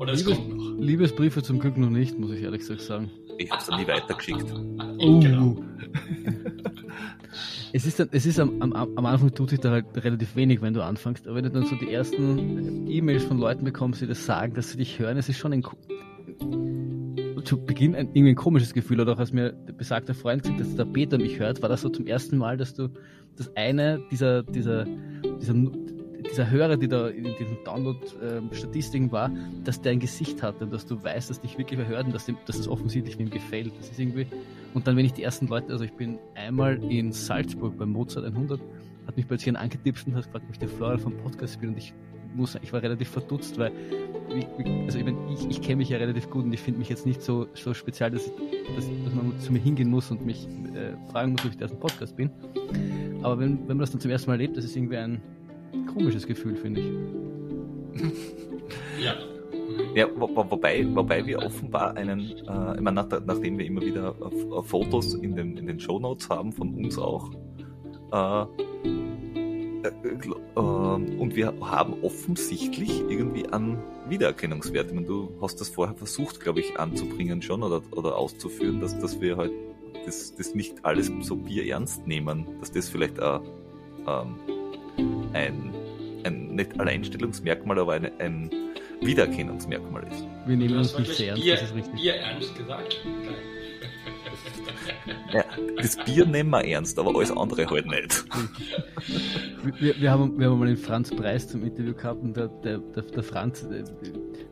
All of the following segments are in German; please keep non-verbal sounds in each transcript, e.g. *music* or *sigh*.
Oder es Liebes, kommt noch. Liebesbriefe zum Glück noch nicht, muss ich ehrlich gesagt sagen. Ich habe es nie weitergeschickt. Oh. *laughs* Genau. *laughs* Es ist, dann, es ist am, am, am Anfang tut sich da halt relativ wenig, wenn du anfängst, aber wenn du dann so die ersten E-Mails von Leuten bekommst, die das sagen, dass sie dich hören, es ist schon ein zu Beginn ein, irgendwie ein komisches Gefühl. Oder auch als mir der besagte Freund gesagt dass der Peter mich hört, war das so zum ersten Mal, dass du das eine dieser, dieser, dieser, dieser Hörer, die da in diesen Download-Statistiken war, dass der ein Gesicht hatte und dass du weißt, dass dich wirklich wer hört und dass, dem, dass es offensichtlich wem gefällt. Das ist irgendwie und dann, wenn ich die ersten Leute, also ich bin einmal in Salzburg beim Mozart 100, hat mich plötzlich ein angetippt und hat gefragt, ob ich der Florian vom Podcast bin und ich muss ich war relativ verdutzt, weil also ich, mein, ich, ich kenne mich ja relativ gut und ich finde mich jetzt nicht so, so speziell, dass, dass, dass man zu mir hingehen muss und mich äh, fragen muss, ob ich der dem Podcast bin. Aber wenn, wenn man das dann zum ersten Mal erlebt, das ist irgendwie ein komisches Gefühl, finde ich. *laughs* Ja. Ja, wo, wo, wobei, wobei wir offenbar einen, äh, ich meine, nach, nachdem wir immer wieder äh, äh, Fotos in den, in den Shownotes haben, von uns auch, äh, äh, äh, und wir haben offensichtlich irgendwie einen Wiedererkennungswert. Ich meine, du hast das vorher versucht, glaube ich, anzubringen schon oder, oder auszuführen, dass, dass wir halt das, das nicht alles so bierernst nehmen, dass das vielleicht auch, ähm, ein, ein, nicht Alleinstellungsmerkmal, aber ein, ein Wiedererkennungsmerkmal ist. Wir nehmen uns nicht sehr ernst, Bier, das ist richtig. Bier ernst gesagt. Ja, das Bier nehmen wir ernst, aber alles andere halt nicht. Wir, wir, haben, wir haben mal den Franz Preis zum Interview gehabt und der, der, der, der Franz, äh,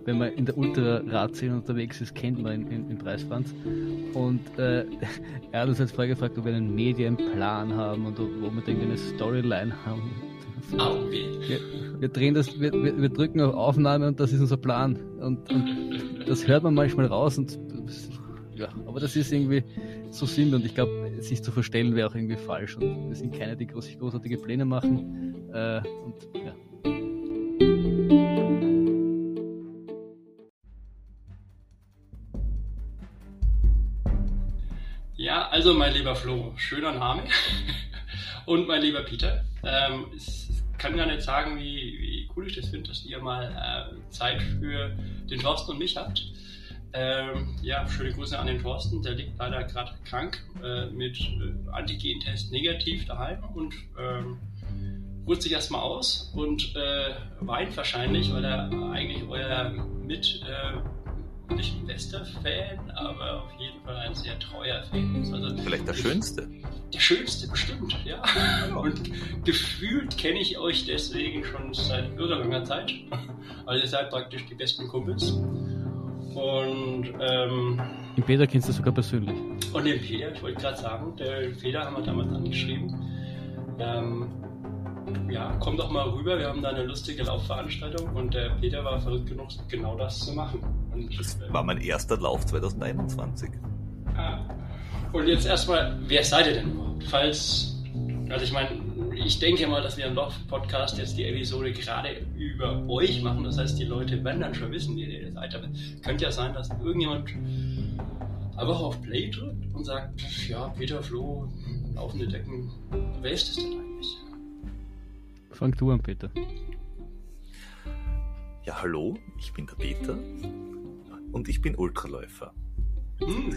wenn man in der Ultra-Radszene unterwegs ist, kennt man ihn Preis Franz. Und äh, *laughs* er hat uns als Frage gefragt, ob wir einen Medienplan haben und ob, ob wir eine Storyline haben. Wir, wir drehen das, wir, wir, wir drücken auf Aufnahme und das ist unser Plan. Und, und das hört man manchmal raus und ja, aber das ist irgendwie, so sind und ich glaube, sich zu verstellen wäre auch irgendwie falsch und wir sind keine, die groß, großartige Pläne machen. Äh, und ja. Ja, also mein lieber Flo, schöner Name. Und mein lieber Peter, ähm, ich kann gar nicht sagen, wie, wie cool ich das finde, dass ihr mal äh, Zeit für den Thorsten und mich habt. Ähm, ja, schöne Grüße an den Thorsten, der liegt leider gerade krank äh, mit äh, Antigentest negativ daheim und ähm, ruht sich erstmal aus und äh, weint wahrscheinlich, weil er eigentlich euer mit äh, nicht ein bester Fan, aber auf jeden Fall ein sehr treuer Fan ist. Also Vielleicht der ich- schönste. Der schönste, bestimmt, ja. Und gefühlt kenne ich euch deswegen schon seit irre langer Zeit. Also ihr seid praktisch die besten Kumpels. Und, ähm, Den Peter kennst du sogar persönlich. und den Peter, ich wollte gerade sagen, der Peter haben wir damals angeschrieben. Ähm, ja, komm doch mal rüber, wir haben da eine lustige Laufveranstaltung und der Peter war verrückt genug, genau das zu machen. Und, Das äh, war mein erster Lauf 2021. Ah. Und jetzt erstmal, wer seid ihr denn überhaupt? Falls, also ich meine, ich denke mal, dass wir im Loft-Podcast jetzt die Episode gerade über euch machen. Das heißt, die Leute werden dann schon wissen, wer ihr seid. Aber könnte ja sein, dass irgendjemand einfach auf Play drückt und sagt, ja, Peter, Flo, laufende Decken, wer ist das denn eigentlich? Fang du an, Peter. Ja, hallo, ich bin der Peter und ich bin Ultraläufer. Hm,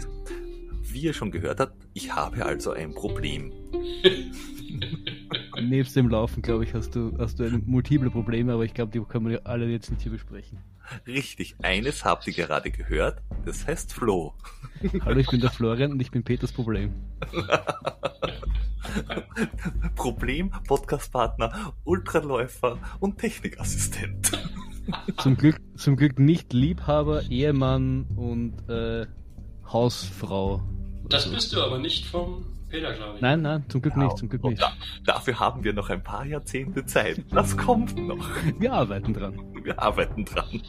Wie ihr schon gehört habt, ich habe also ein Problem. Nebst dem Laufen, glaube ich, hast du, hast du ein multiple Probleme, aber ich glaube, die können wir alle jetzt nicht hier besprechen. Richtig, eines habt ihr gerade gehört, das heißt Flo. *laughs* Hallo, ich bin der Florian und ich bin Peters Problem. *laughs* Problem, Podcastpartner, Ultraläufer und Technikassistent. *laughs* Zum Glück, zum Glück nicht Liebhaber, Ehemann und äh, Hausfrau. das bist du aber nicht vom Peter, glaube ich. Nein, nein, zum Glück nicht, zum Glück nicht. da, dafür haben wir noch ein paar Jahrzehnte Zeit. Das kommt noch. Wir arbeiten dran. Wir arbeiten dran.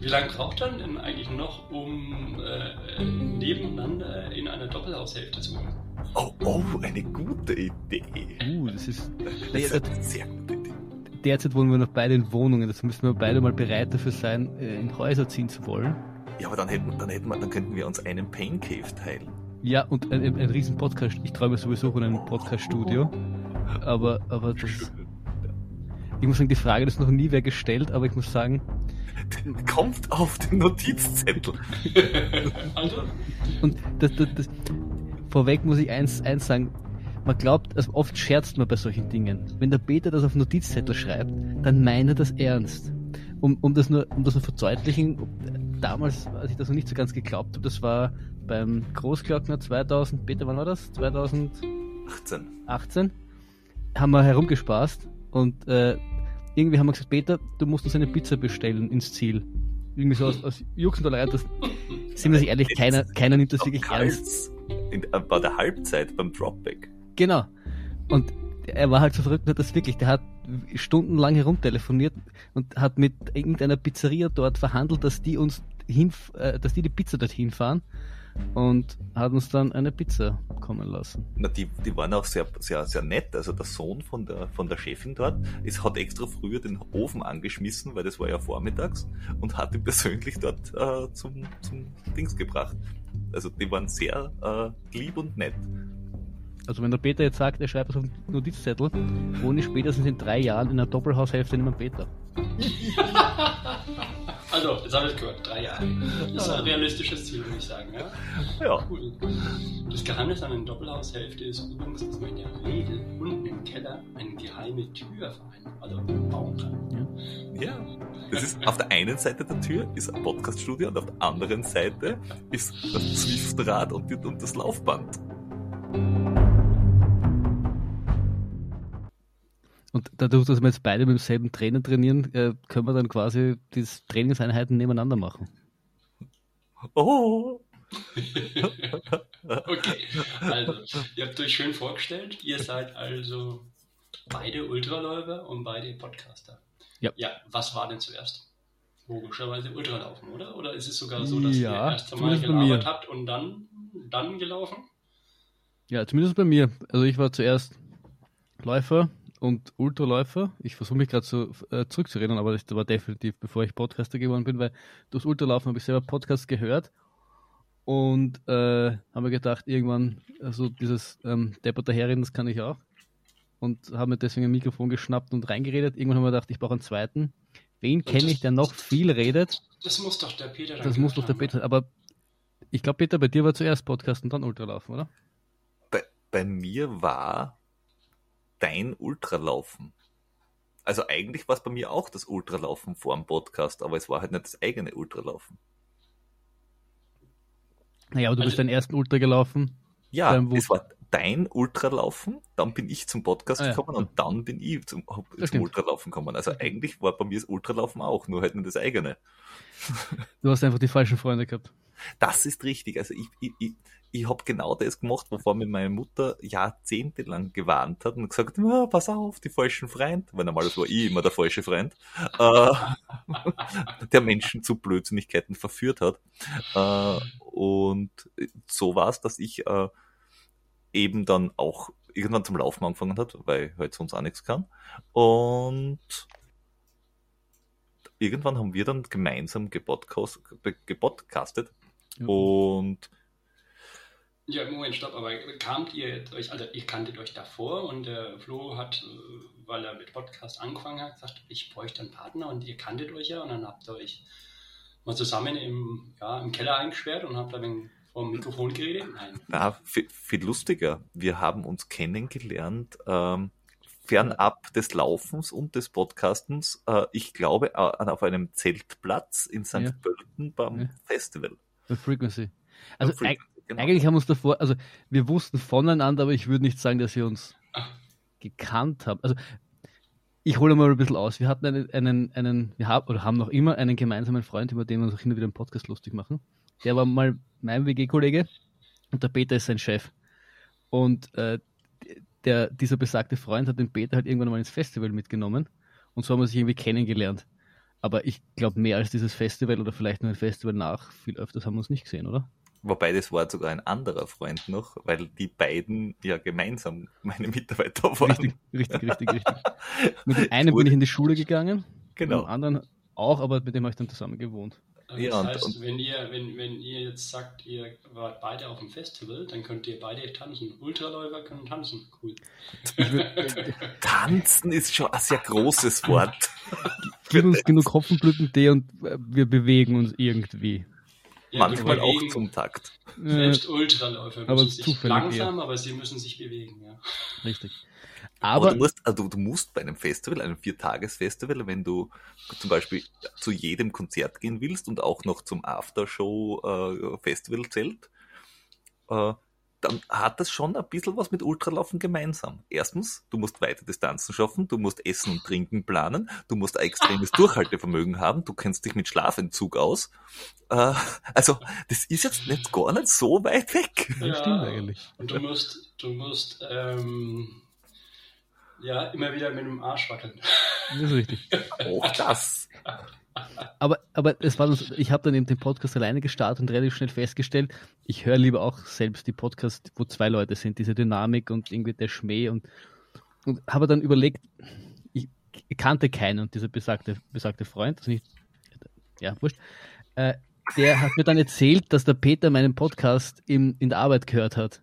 Wie lange braucht man denn eigentlich noch, um äh, nebeneinander in einer Doppelhaushälfte zu wohnen? Oh, oh, eine gute Idee. Uh, das ist. Das ist eine sehr gute Idee. Derzeit wohnen wir noch beide in Wohnungen, das müssen wir beide mal bereit dafür sein, äh, in Häuser ziehen zu wollen. Ja, aber dann hätten, dann hätten wir, dann könnten wir uns einen Pain Cave teilen. Ja, und ein, ein, ein riesen Podcast. Ich träume sowieso von einem Podcast-Studio. Aber, aber das, ich muss sagen, die Frage ist noch nie wer gestellt, aber ich muss sagen, Kommt auf den Notizzettel. *laughs* Also, und das, das, das, vorweg muss ich eins, eins sagen, man glaubt, also oft scherzt man bei solchen Dingen. Wenn der Peter das auf Notizzettel schreibt, dann meint er das ernst. Um, um das nur, um das nur verdeutlichen, damals, als ich das noch nicht so ganz geglaubt habe, das war beim Großglockner 2000, Peter, wann war das? 2018 18. haben wir herumgespaßt und äh, irgendwie haben wir gesagt, Peter, du musst uns eine Pizza bestellen ins Ziel. Irgendwie so aus, aus Juxendollerei, das sind wir sich ehrlich, keiner, keiner nimmt das wirklich ernst. In, äh, bei der Halbzeit beim Dropback. Genau. Und er war halt so verrückt, und hat das wirklich, der hat stundenlang herumtelefoniert und hat mit irgendeiner Pizzeria dort verhandelt, dass die uns hin, äh, dass die die Pizza dorthin fahren und hat uns dann eine Pizza kommen lassen. Na, die, die waren auch sehr, sehr, sehr nett. Also der Sohn von der, von der Chefin dort ist, hat extra früher den Ofen angeschmissen, weil das war ja vormittags, und hat ihn persönlich dort äh, zum, zum Dings gebracht. Also die waren sehr äh, lieb und nett. Also wenn der Peter jetzt sagt, er schreibt es auf den Notizzettel, wohne ich spätestens in drei Jahren in einer Doppelhaushälfte neben dem Peter. *laughs* also, jetzt habe ich gehört, drei Jahre. Das ist ein realistisches Ziel, würde ich sagen. Ja? Ja. Cool. Das Geheimnis an einer Doppelhaushälfte ist übrigens, dass man in der Regel unten im Keller eine geheime Tür vereint, also bauen kann. Ja. Das ist auf der einen Seite der Tür ist ein Podcaststudio und auf der anderen Seite ist das Zwiftrad und, und das Laufband. Und dadurch, dass wir jetzt beide mit demselben Trainer trainieren, äh, können wir dann quasi die Trainingseinheiten nebeneinander machen. Oh! *laughs* Okay, also, ihr habt euch schön vorgestellt. Ihr seid also beide Ultraläufer und beide Podcaster. Ja. Ja, was war denn zuerst? Logischerweise Ultralaufen, oder? Oder ist es sogar so, dass Ja, ihr erst einmal gelabert habt und dann, dann gelaufen? Ja, zumindest bei mir. Also ich war zuerst Läufer und Ultraläufer. Ich versuche mich gerade so äh, zurückzureden, aber das war definitiv, bevor ich Podcaster geworden bin, weil durchs Ultralaufen habe ich selber Podcasts gehört und äh, habe mir gedacht, irgendwann, also dieses ähm, Deppert daherreden, das kann ich auch. Und habe mir deswegen ein Mikrofon geschnappt und reingeredet. Irgendwann habe ich mir gedacht, ich brauche einen zweiten. Wen kenne ich, der noch viel redet? Das muss doch der Peter Das muss doch der haben. Peter. Aber ich glaube, Peter, bei dir war zuerst Podcast und dann Ultralaufen, oder? Bei, bei mir war dein Ultralaufen. Also eigentlich war es bei mir auch das Ultralaufen vor dem Podcast, aber es war halt nicht das eigene Ultralaufen. Naja, aber du Also- bist deinen ersten Ultra gelaufen. Ja, es war dein Ultralaufen, dann bin ich zum Podcast Ah, ja. gekommen und dann bin ich zum, zum. Ultralaufen gekommen. Also eigentlich war bei mir das Ultralaufen auch, nur halt nicht das eigene. Du hast einfach die falschen Freunde gehabt. Das ist richtig. Also ich, ich, ich, ich habe genau das gemacht, wovor mir meine Mutter jahrzehntelang gewarnt hat und gesagt, ja, pass auf, die falschen Freund, weil normalerweise war ich immer der falsche Freund, äh, *laughs* der Menschen zu Blödsinnigkeiten verführt hat. Äh, und so war es, dass ich äh, eben dann auch irgendwann zum Laufen angefangen hat, weil halt sonst auch nichts kann. Und irgendwann haben wir dann gemeinsam gepodcast, gepodcastet Ja. und Ja, Moment, stopp, aber kamt ihr jetzt euch, also ihr kanntet euch davor und der Flo hat, äh, weil er mit Podcast angefangen hat, gesagt, ich bräuchte einen Partner und ihr kanntet euch ja und dann habt ihr euch mal zusammen im, ja, im Keller eingesperrt und habt da wegen vor dem Mikrofon geredet? Nein. Na, viel, viel lustiger. Wir haben uns kennengelernt, ähm, fernab des Laufens und des Podcastens. Äh, ich glaube, äh, auf einem Zeltplatz in St. Ja. Pölten beim Ja. Festival. Bei Frequency. Also Frequency, genau. eigentlich haben wir uns davor, also wir wussten voneinander, aber ich würde nicht sagen, dass wir uns gekannt haben. Also ich hole mal ein bisschen aus. Wir hatten einen, einen, einen wir haben oder haben noch immer einen gemeinsamen Freund, über den wir uns auch und wieder im Podcast lustig machen. Der war mal mein WG-Kollege und der Peter ist sein Chef. Und äh, der, dieser besagte Freund hat den Peter halt irgendwann mal ins Festival mitgenommen und so haben wir sich irgendwie kennengelernt. Aber ich glaube, mehr als dieses Festival oder vielleicht nur ein Festival nach, viel öfters haben wir uns nicht gesehen, oder? Wobei das war sogar ein anderer Freund noch, weil die beiden ja gemeinsam meine Mitarbeiter waren. Richtig, richtig, richtig, richtig. *laughs* Mit dem einen bin ich in die Schule gegangen, mit Genau. dem anderen auch, aber mit dem habe ich dann zusammen gewohnt. Das Ja, und- heißt, und- wenn, ihr, wenn, wenn ihr jetzt sagt, ihr wart beide auf dem Festival, dann könnt ihr beide tanzen. Ultraläufer können tanzen. Cool. *laughs* Tanzen ist schon ein sehr großes Wort. *laughs* gib uns genug Hopfenblüten-Tee und äh, wir bewegen uns irgendwie. Ja, Manchmal auch zum Takt. Selbst Ultraläufer aber müssen sich zufällig langsam, aber sie müssen sich bewegen. Ja. richtig. Aber Aber du musst, also du musst bei einem Festival, einem Viertages-Festival, wenn du zum Beispiel zu jedem Konzert gehen willst und auch noch zum Aftershow-Festivalzelt, äh, dann hat das schon ein bisschen was mit Ultralaufen gemeinsam. Erstens, du musst weite Distanzen schaffen, du musst Essen und Trinken planen, du musst ein extremes *laughs* Durchhaltevermögen haben, du kennst dich mit Schlafentzug aus. Äh, also, das ist jetzt nicht gar nicht so weit weg. das Ja. stimmt eigentlich. Und du musst, du musst ähm, ja immer wieder mit dem Arsch wackeln. Das ist richtig. Auch das. Aber, aber es war das, ich habe dann eben den Podcast alleine gestartet und relativ schnell festgestellt, ich höre lieber auch selbst die Podcasts, wo zwei Leute sind, diese Dynamik und irgendwie der Schmäh und, und habe dann überlegt, ich kannte keinen und dieser besagte, besagte Freund, das nicht, ja, wurscht, äh, der hat mir dann erzählt, dass der Peter meinen Podcast in, in der Arbeit gehört hat.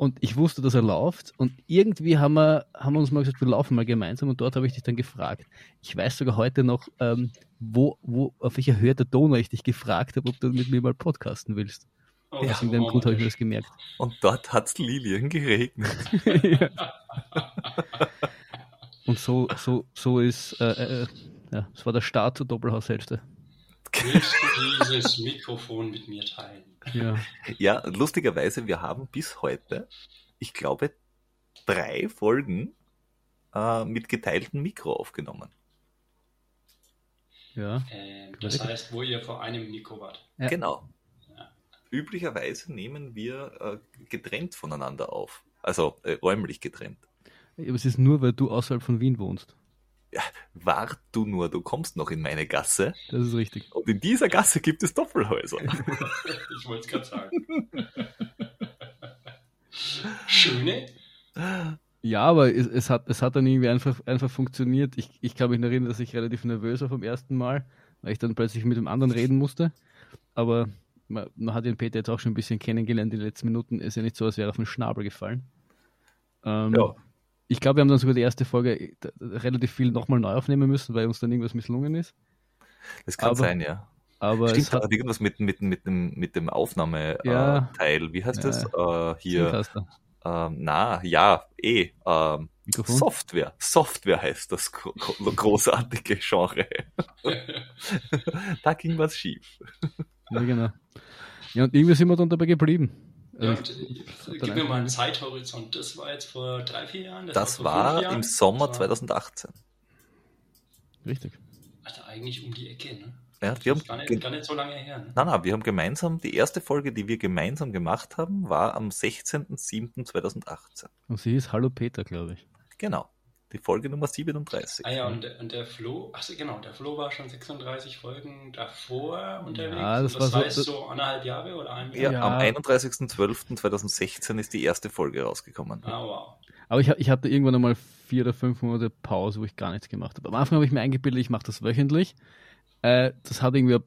Und ich wusste, dass er läuft. Und irgendwie haben wir, haben wir uns mal gesagt, wir laufen mal gemeinsam. Und dort habe ich dich dann gefragt. Ich weiß sogar heute noch, ähm, wo, wo, auf welcher Höhe der Donau ich dich gefragt habe, ob du mit mir mal podcasten willst. Oh, Aus irgendeinem Grund habe ich mir das gemerkt. Und dort hat's Lilien geregnet. *laughs* *laughs* Und so, so, so ist, äh, äh, ja, das war der Start zur Doppelhaushälfte. Willst du dieses Mikrofon mit mir teilen? Ja. Ja, lustigerweise, wir haben bis heute, ich glaube, drei Folgen äh, mit geteiltem Mikro aufgenommen. Ja. Ähm, das heißt, wo ihr vor einem Mikro wart. Ja. Genau. Ja. Üblicherweise nehmen wir äh, getrennt voneinander auf. Also äh, räumlich getrennt. Aber es ist nur, weil du außerhalb von Wien wohnst. Wart du nur, du kommst noch in meine Gasse. Das ist richtig. Und in dieser Gasse gibt es Doppelhäuser. *laughs* Ich wollte es gerade sagen. Schöne? Ja, aber es, es, hat, es hat dann irgendwie einfach, einfach funktioniert. Ich, ich kann mich noch erinnern, dass ich relativ nervös war vom ersten Mal, weil ich dann plötzlich mit dem anderen reden musste. Aber man, man hat den Peter jetzt auch schon ein bisschen kennengelernt in den letzten Minuten. Ist ja nicht so, als wäre er auf den Schnabel gefallen. Ähm, Ja. Ich glaube, wir haben dann sogar die erste Folge äh, relativ viel nochmal neu aufnehmen müssen, weil uns dann irgendwas misslungen ist. Das kann Aber- sein, ja. Aber Stimmt, es hat irgendwas mit, mit, mit dem, mit dem Aufnahmeteil. Ja. Äh. Wie heißt das? Äh, hier. Ähm, na, ja, eh. Ähm. Software. Software heißt das gro- *laughs* großartige Genre. *laughs* da ging was schief. Ja, genau. Ja, und irgendwie sind wir dann dabei geblieben. Ja, und, ich- gib mir mal einen Zeithorizont. Das war jetzt vor drei, vier Jahren? Das vor war Jahren? im Sommer Das war- 2018. Richtig. Also eigentlich um die Ecke, ne? Ja, wir haben, Gar nicht, gar nicht so lange her, ne? nein, nein, wir haben gemeinsam, die erste Folge, die wir gemeinsam gemacht haben, war am 16.07.2018. Und sie ist Hallo Peter, glaube ich. Genau. Die Folge Nummer 37. Ah ja, und, der- und der Flo, achso genau, der Flo war schon 36 Folgen davor unterwegs. Ja, das Und war so- heißt das- so anderthalb Jahre oder ein Ja, Jahr? Ja. am 31.12.2016 ist die erste Folge rausgekommen. Ah, wow. Aber ich, ich hatte irgendwann einmal vier oder fünf Monate Pause, wo ich gar nichts gemacht habe. Am Anfang habe ich mir eingebildet, ich mache das wöchentlich. Äh, das hat irgendwie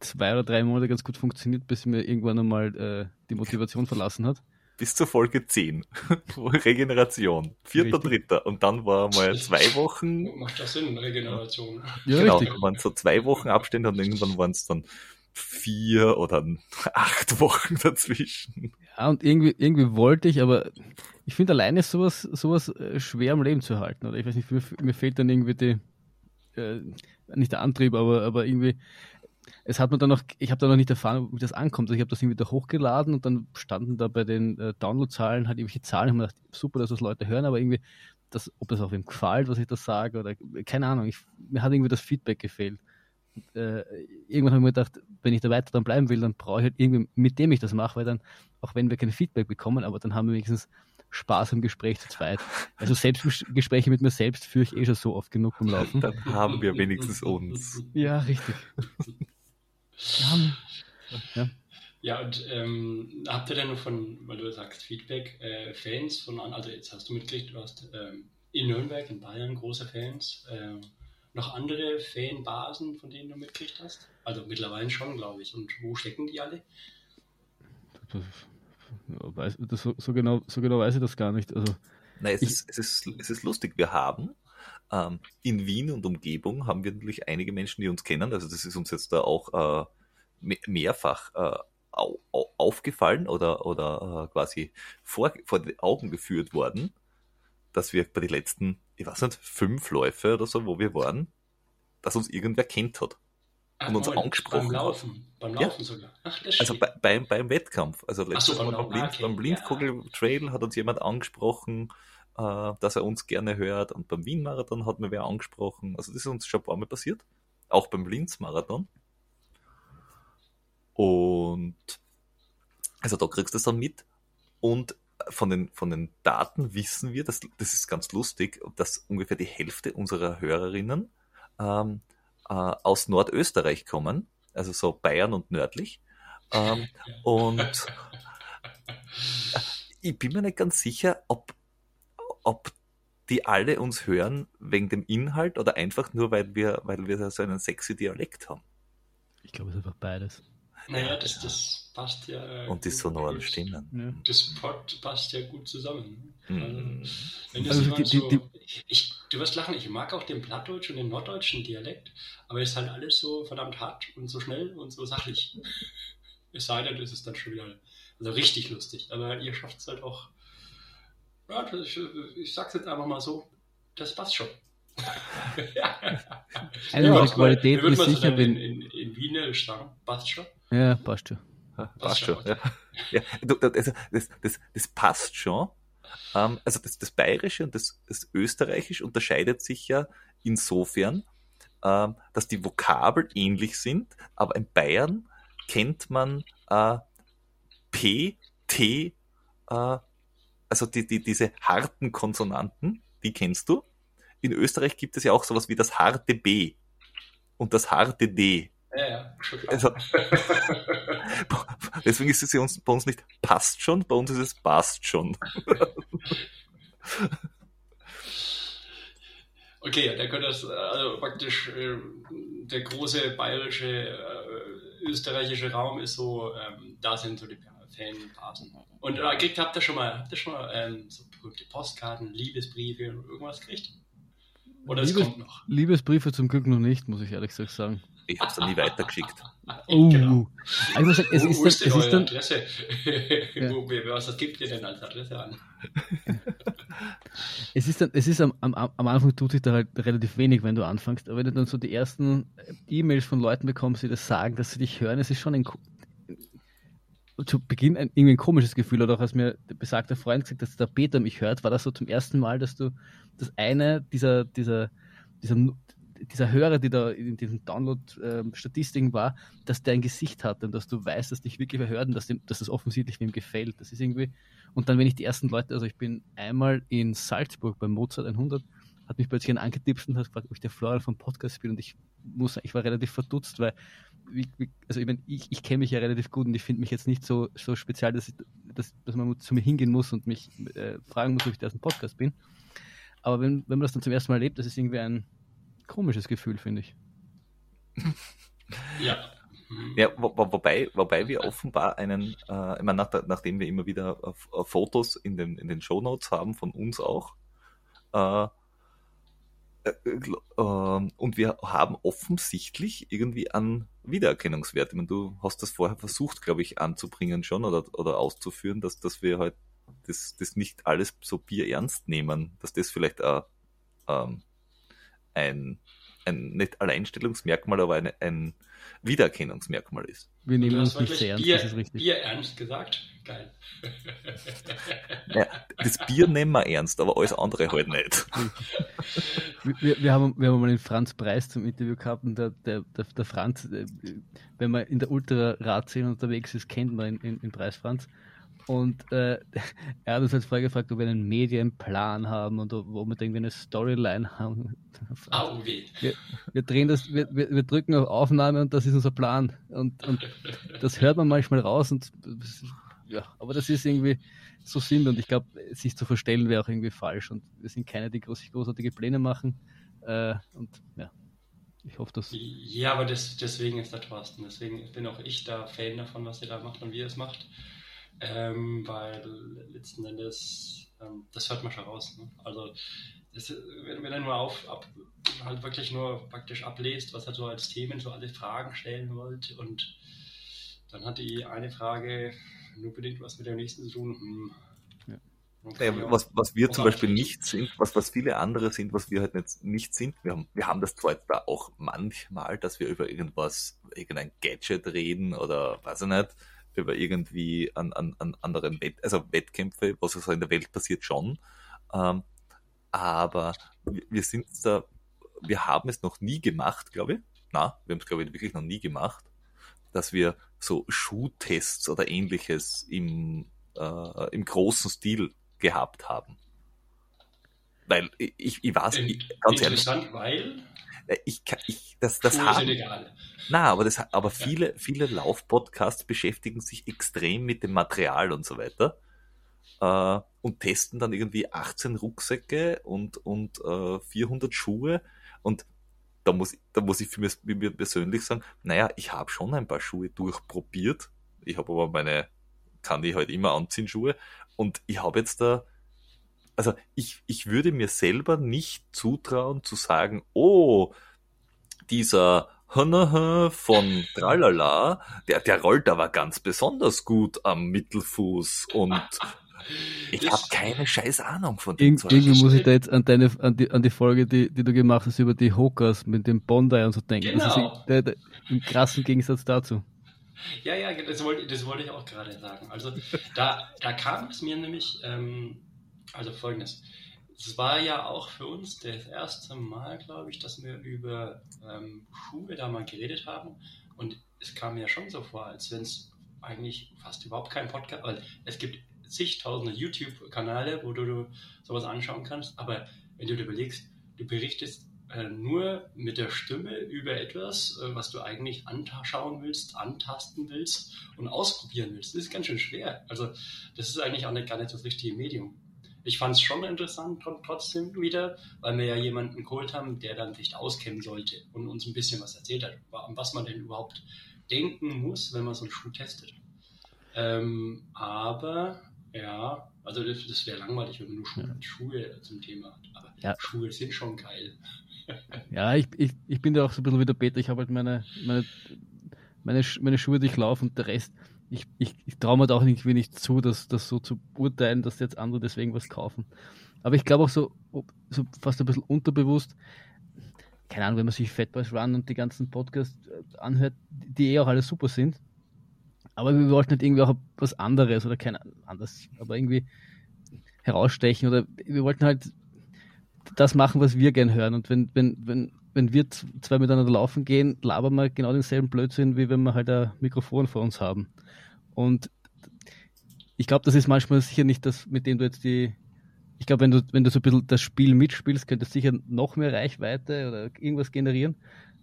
zwei oder drei Monate ganz gut funktioniert, bis mir irgendwann einmal äh, die Motivation verlassen hat. Bis zur Folge 10. *laughs* Regeneration. Vierter, Richtig. dritter. Und dann war mal zwei Wochen. Macht das Sinn, Regeneration? Ja, genau, richtig. dann waren so zwei Wochen Abstände und irgendwann waren es dann vier oder acht Wochen dazwischen. Ja, und irgendwie, irgendwie wollte ich, aber ich finde alleine ist sowas, sowas äh, schwer am Leben zu halten. Oder ich weiß nicht, mir, mir fehlt dann irgendwie die, äh, nicht der Antrieb, aber, aber irgendwie, es hat mir dann noch, ich habe da noch nicht erfahren, wie das ankommt. Also ich habe das irgendwie da hochgeladen und dann standen da bei den äh, Downloadzahlen halt irgendwelche Zahlen. Ich habe mir gedacht, super, dass das Leute hören, aber irgendwie, das, ob das auch wem gefällt, was ich da sage, oder keine Ahnung, ich, mir hat irgendwie das Feedback gefehlt. Und, äh, irgendwann habe ich mir gedacht, wenn ich da weiter dran bleiben will, dann brauche ich halt irgendwie, mit dem ich das mache, weil dann, auch wenn wir kein Feedback bekommen, aber dann haben wir wenigstens Spaß im Gespräch zu zweit. Also Selbstgespräche mit mir selbst führe ich eh schon so oft genug beim Laufen. Dann haben wir wenigstens uns. Ja, richtig. Ja, Ja, und ähm, habt ihr denn noch von, weil du sagst Feedback, äh, Fans von an, also jetzt hast du mitgekriegt, du hast ähm, in Nürnberg, in Bayern große Fans. Ähm, noch andere Fanbasen, von denen du mitgekriegt hast? Also mittlerweile schon, glaube ich. Und wo stecken die alle? Weiß, das, so, so, genau, so genau weiß ich das gar nicht. Also, Nein, es, ist, es, ist, es ist lustig. Wir haben ähm, in Wien und Umgebung haben wir natürlich einige Menschen, die uns kennen. Also das ist uns jetzt da auch äh, mehrfach äh, au, au, aufgefallen oder, oder äh, quasi vor, vor die Augen geführt worden, dass wir bei den letzten, ich weiß nicht, fünf Läufe oder so, wo wir waren, dass uns irgendwer kennt hat. Ach, Und uns Moment, angesprochen Beim. Laufen. Beim Ja. Laufen sogar. Ach, Also bei, beim, beim Wettkampf. Also letztes so, Mal beim beim, Blind, okay, beim Blindkugel Trail hat uns jemand angesprochen, äh, dass er uns gerne hört. Und beim Wien-Marathon hat mir wer angesprochen. Also das ist uns schon ein paar Mal passiert. Auch beim Linz-Marathon. Und also da kriegst du es dann mit. Und von den, von den Daten wissen wir, dass, das ist ganz lustig, dass ungefähr die Hälfte unserer Hörerinnen ähm, äh, aus Nordösterreich kommen, also so Bayern und nördlich. Ähm, und ich bin mir nicht ganz sicher, ob, ob die alle uns hören wegen dem Inhalt oder einfach nur, weil wir, weil wir so einen sexy Dialekt haben. ich glaube, es ist einfach beides. Naja, das, das passt ja. Und die gut. sonoren Stimmen. Ja. Das Pod passt ja gut zusammen. Mhm. Also, Also die- so, die- ich, du wirst lachen, ich mag auch den Plattdeutschen und den norddeutschen Dialekt, aber es ist halt alles so verdammt hart und so schnell und so sachlich. *laughs* Es sei denn, es ist dann schon wieder also richtig lustig. Aber ihr schafft es halt auch. Ja, ich, ich sag's jetzt einfach mal so, das passt schon. *laughs* ja. Eine Ja, wie würde ist sicher, wenn. in, in, in Wienerisch sagen, passt schon. Ja, passt schon. Passt schon. Ja. Ja, das, das, das, das passt schon. Ähm, also das, das Bayerische und das, das Österreichische unterscheidet sich ja insofern, ähm, dass die Vokabel ähnlich sind, aber in Bayern kennt man äh, P, T, äh, also die, die, diese harten Konsonanten, die kennst du. In Österreich gibt es ja auch sowas wie das harte B und das harte D. Ja, ja, schon klar. Also, *laughs* deswegen ist es uns, bei uns nicht passt schon, bei uns ist es passt schon. *laughs* Okay, da könnte das also praktisch äh, der große bayerische, äh, österreichische Raum ist so, ähm, da sind so die Fanbasen. Und äh, kriegt, habt ihr schon mal, habt ihr schon mal ähm, so berühmte Postkarten, Liebesbriefe und irgendwas gekriegt? Oder es Liebes- kommt noch? Liebesbriefe zum Glück noch nicht, muss ich ehrlich gesagt sagen. Ich habe es dann nie weitergeschickt. Oh, *laughs* Genau. Aber ich muss sagen, es ist ist es ist dann, Adresse? *laughs* Ja. Was gibt ihr denn als Adresse an? *laughs* es ist dann, es ist am, am, am Anfang tut sich da halt relativ wenig, wenn du anfängst, aber wenn du dann so die ersten E-Mails von Leuten bekommst, die das sagen, dass sie dich hören, es ist schon ein, zu Beginn ein, irgendwie ein komisches Gefühl, oder auch als mir der besagte Freund gesagt hat, dass der Peter mich hört, war das so zum ersten Mal, dass du, dass einer dieser, dieser, dieser, dieser Hörer, die da in diesen Download-Statistiken war, dass der ein Gesicht hat und dass du weißt, dass dich wirklich wer hört und dass, dem, dass das offensichtlich wem gefällt. Das ist irgendwie, und dann, wenn ich die ersten Leute, also ich bin einmal in Salzburg beim Mozart 100, hat mich plötzlich ein angetippt und hat gefragt, ob ich der Florian vom Podcast bin und ich muss ich war relativ verdutzt, weil, also ich, mein, ich, ich kenne mich ja relativ gut und ich finde mich jetzt nicht so, so speziell, dass, ich, dass, dass man zu mir hingehen muss und mich äh, fragen muss, ob ich der aus dem Podcast bin. Aber wenn, wenn man das dann zum ersten Mal erlebt, das ist irgendwie ein komisches Gefühl, finde ich. Ja. Ja, wo, wo, wobei, wobei wir offenbar einen, äh, ich meine, nach, nachdem wir immer wieder äh, äh, Fotos in den, in den Shownotes haben, von uns auch, äh, äh, ähm, und wir haben offensichtlich irgendwie einen Wiedererkennungswert. Ich meine, du hast das vorher versucht, glaube ich, anzubringen schon oder, oder auszuführen, dass, dass wir halt das, das nicht alles so bierernst nehmen, dass das vielleicht auch, ähm, ein, ein nicht Alleinstellungsmerkmal, aber ein, ein Wiedererkennungsmerkmal ist. Wir nehmen Du uns nicht sehr ernst, Bier, das ist richtig. Bier ernst gesagt? Geil. Ja, das Bier nehmen wir ernst, aber alles andere halt nicht. Wir- Wir, haben, wir haben mal den Franz Preis zum Interview gehabt und der, der, der, der Franz, äh, wenn man in der Ultra-Radszene unterwegs ist, kennt man in Preis Franz. Und äh, *laughs* er hat uns als Frage gefragt, ob wir einen Medienplan haben und ob ob wir irgendwie eine Storyline haben. Au weh. Wir drehen das, wir, wir, wir drücken auf Aufnahme und das ist unser Plan. Und, und das hört man manchmal raus und ja, aber das ist irgendwie, so sind wir. Und ich glaube, sich zu verstellen wäre auch irgendwie falsch. Und wir sind keine, die groß, großartige Pläne machen. Äh, und ja, Ich hoffe, dass. Ja, aber das, deswegen ist der Thorsten. Deswegen bin auch ich da Fan davon, was ihr da macht und wie ihr es macht. Ähm, weil letzten Endes, ähm, das hört man schon raus. Ne? Also, das, wenn, wenn er nur auf, ab, halt wirklich nur praktisch ablest, was er so als Themen so alle Fragen stellen wollte und dann hat die eine Frage nur bedingt was mit der nächsten zu tun. Hm. Okay, ja, was, was wir zum Beispiel nicht sind, was, was viele andere sind, was wir halt nicht, nicht sind, wir haben, wir haben das zwar jetzt da auch manchmal, dass wir über irgendwas, irgendein Gadget reden oder weiß ich nicht, über irgendwie an, an, an anderen Wett, also Wettkämpfe, was so in der Welt passiert schon. Ähm, aber wir sind da, wir haben es noch nie gemacht, glaube ich. Na, wir haben es, glaube ich, wirklich noch nie gemacht, dass wir so Schuhtests oder ähnliches im, äh, im großen Stil gehabt haben. Weil ich, ich weiß, ich, ganz Interessant, ehrlich. weil? Äh, ich, ich, das, das Schuhe haben, egal. Na, aber das, aber viele, ja. viele Laufpodcasts beschäftigen sich extrem mit dem Material und so weiter äh, und testen dann irgendwie 18 Rucksäcke und, und äh, 400 Schuhe und da muss, da muss ich für mich, für mich persönlich sagen, naja, ich habe schon ein paar Schuhe durchprobiert. Ich habe aber meine, kann ich halt immer anziehen Schuhe und ich habe jetzt da, also ich, ich würde mir selber nicht zutrauen zu sagen, oh, dieser von Tralala, der, der rollt aber ganz besonders gut am Mittelfuß und *laughs* ich habe keine scheiß Ahnung von dem Ir Irgendwie muss ich da jetzt an, deine, an, die, an die Folge, die, die du gemacht hast über die Hokas mit dem Bondi und so denken. Genau. Das ist genau. der, der, im krassen Gegensatz dazu. Ja, ja, das wollte, das wollte ich auch gerade sagen. Also da, da kam es mir nämlich, ähm, also folgendes. Es war ja auch für uns das erste Mal, glaube ich, dass wir über ähm, Schuhe da mal geredet haben. Und es kam mir schon so vor, als wenn es eigentlich fast überhaupt kein Podcast, weil es gibt zigtausende YouTube-Kanäle, wo du, du sowas anschauen kannst. Aber wenn du dir überlegst, du berichtest äh, nur mit der Stimme über etwas, äh, was du eigentlich anschauen willst, antasten willst und ausprobieren willst. Das ist ganz schön schwer. Also das ist eigentlich auch nicht, gar nicht das richtige Medium. Ich fand es schon interessant trotzdem wieder, weil wir ja jemanden geholt haben, der dann sich auskennen sollte und uns ein bisschen was erzählt hat, was man denn überhaupt denken muss, wenn man so einen Schuh testet. Ähm, aber ja, also das, das wäre langweilig, wenn man nur Schuhe, Schuhe zum Thema hat. Aber ja. Schuhe sind schon geil. *laughs* Ja, ich, ich, ich bin da auch so ein bisschen wie der Peter. Ich habe halt meine, meine, meine, meine Schuhe, laufe und der Rest. Ich, ich, ich traue mir da auch nicht zu, das, das so zu urteilen, dass jetzt andere deswegen was kaufen. Aber ich glaube auch so, so fast ein bisschen unterbewusst, keine Ahnung, wenn man sich Fatboys Run und die ganzen Podcasts äh, anhört, die eh auch alle super sind. Aber wir wollten halt irgendwie auch was anderes oder kein anders, aber irgendwie herausstechen oder wir wollten halt das machen, was wir gern hören. Und wenn, wenn, wenn, wenn wir zwei miteinander laufen gehen, labern wir genau denselben Blödsinn, wie wenn wir halt ein Mikrofon vor uns haben. Und ich glaube, das ist manchmal sicher nicht das, mit dem du jetzt die. Ich glaube, wenn du, wenn du so ein bisschen das Spiel mitspielst, könnte es sicher noch mehr Reichweite oder irgendwas generieren.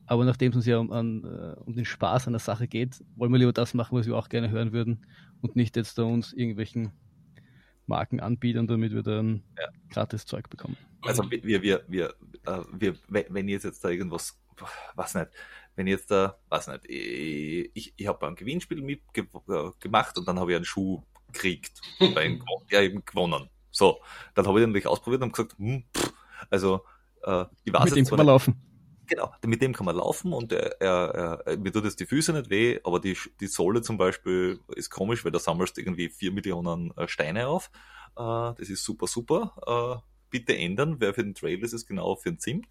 Aber nachdem es uns ja um, an, äh, um den Spaß an der Sache geht, wollen wir lieber das machen, was wir auch gerne hören würden und nicht jetzt da uns irgendwelchen Marken anbieten, damit wir dann ja. gratis Zeug bekommen. Also wir, wir, wir, äh, wir, wenn ihr jetzt da irgendwas, was nicht, wenn ihr jetzt da, was nicht, ich, ich habe beim Gewinnspiel mitgemacht und dann habe ich einen Schuh gekriegt, bei ja *laughs* eben gewonnen. So, dann habe ich den natürlich ausprobiert und gesagt, hm, pff, also äh, ich weiß Mit dem kann man laufen. Genau, mit dem kann man laufen und er, er, er, mir tut jetzt die Füße nicht weh, aber die, die Sohle zum Beispiel ist komisch, weil da sammelst irgendwie vier Millionen äh, Steine auf. Äh, das ist super, super. Äh, bitte ändern. Wer für den Trail ist, ist genau für den Zimt.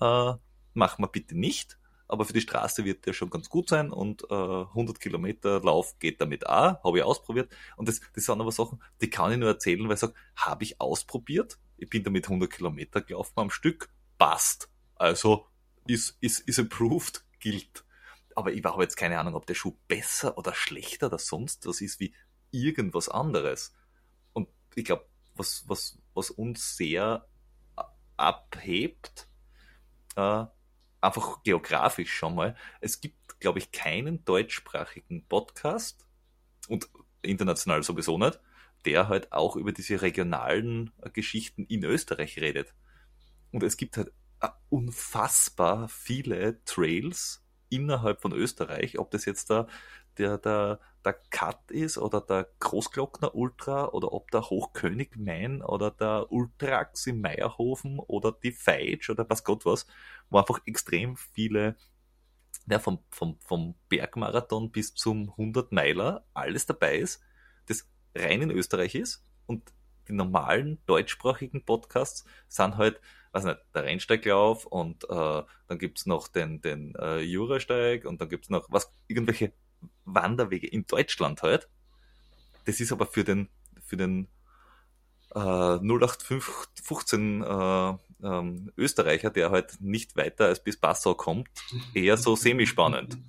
Äh, machen wir bitte nicht. Aber für die Straße wird der schon ganz gut sein und äh, 100 Kilometer Lauf geht damit auch, habe ich ausprobiert. Und das, das sind aber Sachen, die kann ich nur erzählen, weil ich sage, habe ich ausprobiert, ich bin damit 100 Kilometer gelaufen am Stück, passt. Also ist, ist, ist approved, gilt. Aber ich habe jetzt keine Ahnung, ob der Schuh besser oder schlechter oder sonst was ist wie irgendwas anderes. Und ich glaube, was, was, was uns sehr abhebt, äh, einfach geografisch schon mal. Es gibt, glaube ich, keinen deutschsprachigen Podcast und international sowieso nicht, der halt auch über diese regionalen Geschichten in Österreich redet. Und es gibt halt unfassbar viele Trails innerhalb von Österreich, ob das jetzt der, der, der, der Cut ist oder der Großglockner Ultra oder ob der Hochkönig Main oder der Ultrax in Meierhofen oder die Feitsch oder was Gott was, wo einfach extrem viele, ja, vom, vom, vom Bergmarathon bis zum 100 Meiler alles dabei ist, das rein in Österreich ist. Und die normalen deutschsprachigen Podcasts sind halt, weiß nicht, der Rennsteiglauf und äh, dann gibt's noch den, den äh, Jurasteig und dann gibt's noch was, irgendwelche Wanderwege in Deutschland halt. Das ist aber für den, für den äh, 0815 äh, ähm, Österreicher, der halt nicht weiter als bis Passau kommt, eher so semispannend. *laughs*